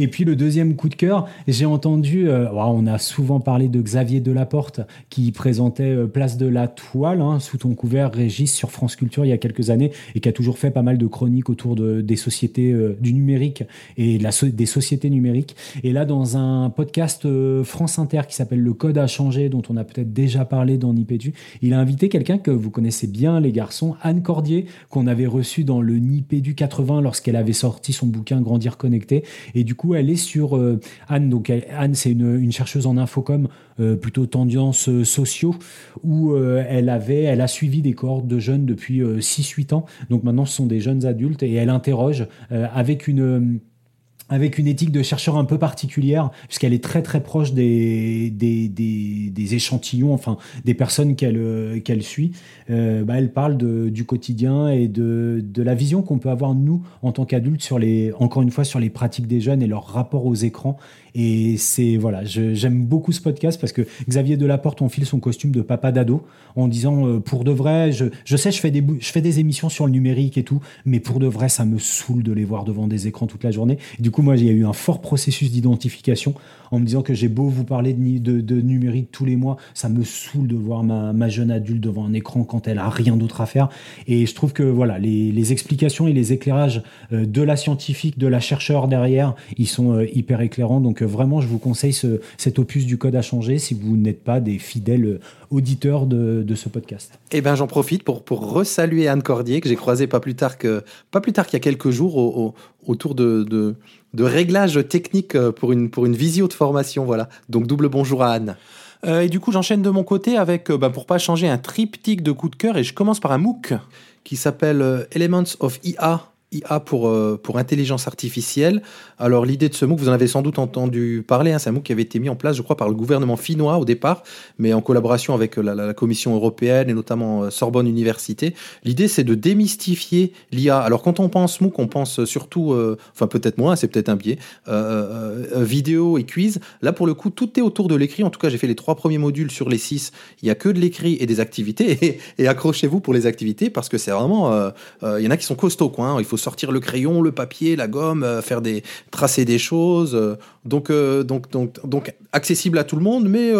Et puis le deuxième coup de cœur, j'ai entendu, euh, on a souvent parlé de Xavier Delaporte qui présentait euh, Place de la Toile hein, sous ton couvert Régis sur France Culture il y a quelques années et qui a toujours fait pas mal de chroniques autour de, des sociétés euh, du numérique et des sociétés numériques. Et là, dans un podcast France Inter qui s'appelle Le Code a changé, dont on a peut-être déjà parlé dans Nipédu, il a invité quelqu'un que vous connaissez bien, les garçons, Anne Cordier, qu'on avait reçu dans le Nipédu 80 lorsqu'elle avait sorti son bouquin Grandir connecté. Et du coup, elle est sur euh, Anne. Donc, Anne, c'est une, chercheuse en infocom, euh, plutôt tendance euh, sociaux, où elle avait, elle a suivi des cohortes de jeunes depuis 6-8 ans. Donc maintenant, ce sont des jeunes adultes et elle interroge avec une avec une éthique de chercheur un peu particulière, puisqu'elle est très très proche des, des, échantillons, enfin des personnes qu'elle euh, qu'elle suit. Euh, bah, elle parle du quotidien et de, de la vision qu'on peut avoir nous en tant qu'adultes sur les, encore une fois, sur les pratiques des jeunes et leur rapport aux écrans. Et c'est voilà, j'aime beaucoup ce podcast parce que Xavier Delaporte enfile son costume de papa d'ado en disant euh, pour de vrai, je, je sais, je fais des je fais des émissions sur le numérique et tout, mais pour de vrai, ça me saoule de les voir devant des écrans toute la journée. Du coup, moi, il y a eu un fort processus d'identification en me disant que j'ai beau vous parler de, de, numérique tous les mois, ça me saoule de voir ma, ma jeune adulte devant un écran quand elle a rien d'autre à faire. Et je trouve que voilà, les, les explications et les éclairages euh, de la scientifique, de la chercheur derrière, ils sont euh, hyper éclairants. Donc vraiment, je vous conseille ce, cet opus du code à changer si vous n'êtes pas des fidèles auditeurs de, de ce podcast. Eh ben, j'en profite pour, pour resaluer Anne Cordier, que j'ai croisée pas plus tard que pas plus tard qu'il y a quelques jours au- au- autour de, de, de réglages techniques euh, pour une, pour une visio de formation. Voilà. Donc, double bonjour à Anne. Euh, et du coup, j'enchaîne de mon côté avec, euh, bah, pour pas changer, un triptyque de coups de cœur. Et je commence par un MOOC qui s'appelle euh, Elements of IA. IA pour, euh, pour intelligence artificielle. Alors l'idée de ce MOOC, vous en avez sans doute entendu parler, hein, c'est un MOOC qui avait été mis en place, je crois, par le gouvernement finnois au départ, mais en collaboration avec euh, la, Commission européenne et notamment euh, Sorbonne Université. L'idée, c'est de démystifier l'IA. Alors quand on pense MOOC, on pense surtout, enfin peut-être moins, c'est peut-être un biais, vidéo et quiz. Là, pour le coup, tout est autour de l'écrit. En tout cas, j'ai fait les trois premiers modules sur les six. Il y a que de l'écrit et des activités. Et, accrochez-vous pour les activités parce que c'est vraiment, il y en a qui sont costauds, quoi. hein. Il faut sortir le crayon, le papier, la gomme, euh, faire des tracer des choses. euh, donc, euh, donc, donc, donc, accessible à tout le monde, mais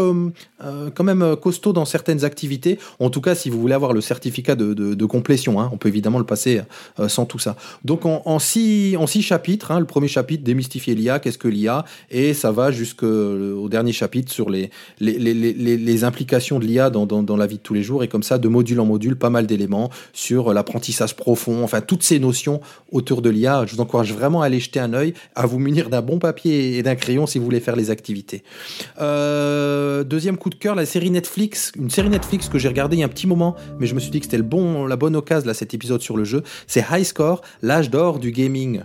quand même costaud dans certaines activités. En tout cas, si vous voulez avoir le certificat de, de, complétion, hein, on peut évidemment le passer sans tout ça. Donc, en, six, en six chapitres, hein, le premier chapitre, démystifier l'IA, qu'est-ce que l'IA, et ça va jusqu'au dernier chapitre sur les, les, les, les, les implications de l'IA dans, dans la vie de tous les jours, et comme ça, de module en module, pas mal d'éléments sur l'apprentissage profond, enfin, toutes ces notions autour de l'IA. Je vous encourage vraiment à aller jeter un œil, à vous munir d'un bon papier et d'un crayon si vous voulez faire les activités. Euh, deuxième coup de cœur, la série Netflix, une série Netflix que j'ai regardée il y a un petit moment, mais je me suis dit que c'était bon, la bonne occasion là, cet épisode sur le jeu. C'est High Score, l'âge d'or du gaming.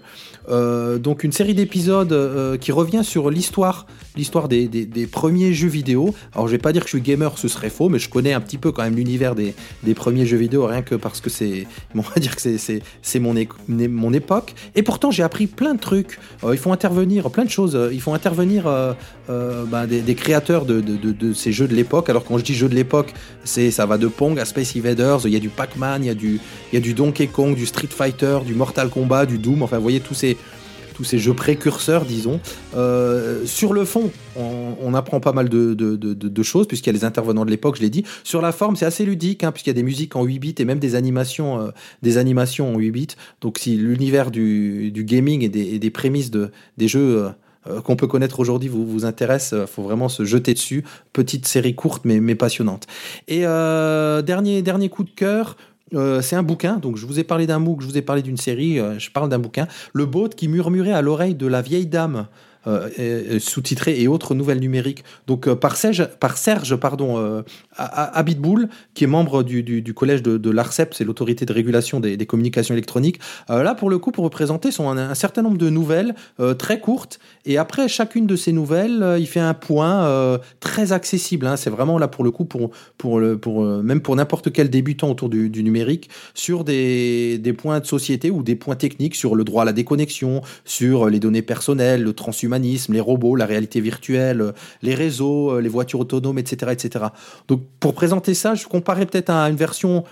Euh, donc une série d'épisodes euh, qui revient sur l'histoire, l'histoire des, premiers jeux vidéo. Alors je vais pas dire que je suis gamer, ce serait faux, mais je connais un petit peu quand même l'univers des, premiers jeux vidéo, rien que parce que c'est, on va dire que c'est, mon, mon époque. Et pourtant j'ai appris plein de trucs. Euh, il faut intervenir, plein de choses. Euh, Il faut intervenir euh, euh, ben, des, créateurs de ces jeux de l'époque. Alors quand je dis jeux de l'époque, c'est ça va de Pong à Space Invaders. Il y a du Pac-Man, il y a du, il y a du Donkey Kong, du Street Fighter, du Mortal Kombat, du Doom. Enfin, vous voyez tous ces tous ces jeux précurseurs, disons. Euh, sur le fond, on, apprend pas mal de, choses, puisqu'il y a les intervenants de l'époque, je l'ai dit. Sur la forme, c'est assez ludique, hein, puisqu'il y a des musiques en 8 bits et même des animations, euh, des animations en 8 bits. Donc si l'univers du, gaming et des, prémices de, des jeux... euh, qu'on peut connaître aujourd'hui vous, vous intéresse, faut vraiment se jeter dessus. Petite série courte mais, mais passionnante. Et dernier, dernier coup de cœur, euh, c'est un bouquin. Donc je vous ai parlé d'un MOOC, je vous ai parlé d'une série, euh, je parle d'un bouquin. Le Boat qui murmurait à l'oreille de la vieille dame. Euh, sous-titré et autres nouvelles numériques. Donc euh, par Serge, par Serge pardon, euh, qui est membre du, collège de, l'ARCEP, c'est l'autorité de régulation des, communications électroniques. Euh, là, pour le coup, pour vous présenter, sont un, certain nombre de nouvelles euh, très courtes. Et après chacune de ces nouvelles, il fait un point très accessible. hein. C'est vraiment là pour le coup, pour, pour, le, pour, même pour n'importe quel débutant autour du, du numérique, sur des, des points de société ou des points techniques sur le droit à la déconnexion, sur les données personnelles, le transhumanisme, les robots, la réalité virtuelle, euh, les réseaux, euh, les voitures autonomes, etc., etc. Donc pour présenter ça, je comparais peut-être à une version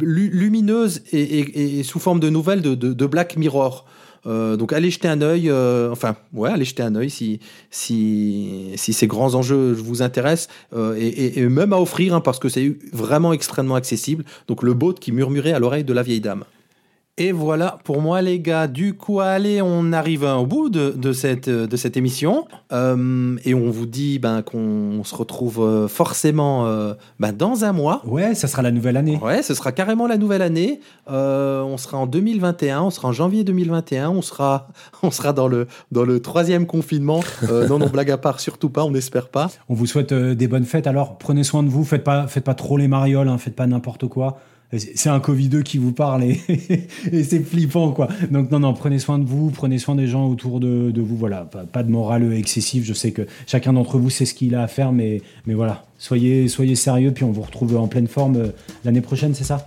lumineuse et, sous forme de nouvelles de, Black Mirror. Euh, donc allez jeter un œil, enfin ouais, allez jeter un œil si si ces grands enjeux vous intéressent et, même à offrir hein, parce que c'est vraiment extrêmement accessible. Donc le boat qui murmurait à l'oreille de la vieille dame. Et voilà pour moi les gars. Du coup, allez, on arrive au bout de, de cette, de cette émission. Euh, et on vous dit ben, qu'on se retrouve euh, forcément euh, ben, dans un mois. Ouais, ça sera la nouvelle année. Ouais, ce sera carrément la nouvelle année. Euh, on sera en 2021, on sera en janvier 2021, on sera, on sera dans, le, dans le troisième confinement. Non, non, blague à part, surtout pas, on n'espère pas. On vous souhaite des bonnes fêtes. Alors, prenez soin de vous. Faites pas, faites pas trop les marioles. Hein, faites pas n'importe quoi. C'est un Covid-2 qui vous parle et, et c'est flippant, quoi. Donc, non, non, prenez soin de vous. Prenez soin des gens autour de, de vous. Voilà. Pas, pas de morale excessive. Je sais que chacun d'entre vous sait ce qu'il a à faire, mais, mais voilà. Soyez, soyez sérieux. Puis on vous retrouve en pleine forme euh, l'année prochaine, c'est ça?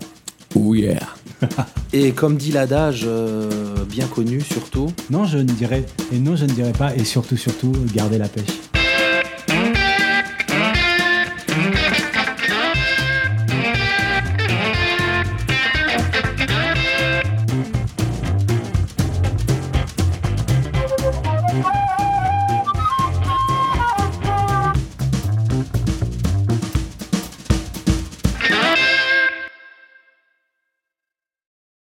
Oh yeah. Et comme dit l'adage, euh, bien connu surtout, Non, je ne dirais. Et non, je ne dirais pas. Et surtout, surtout, gardez la pêche.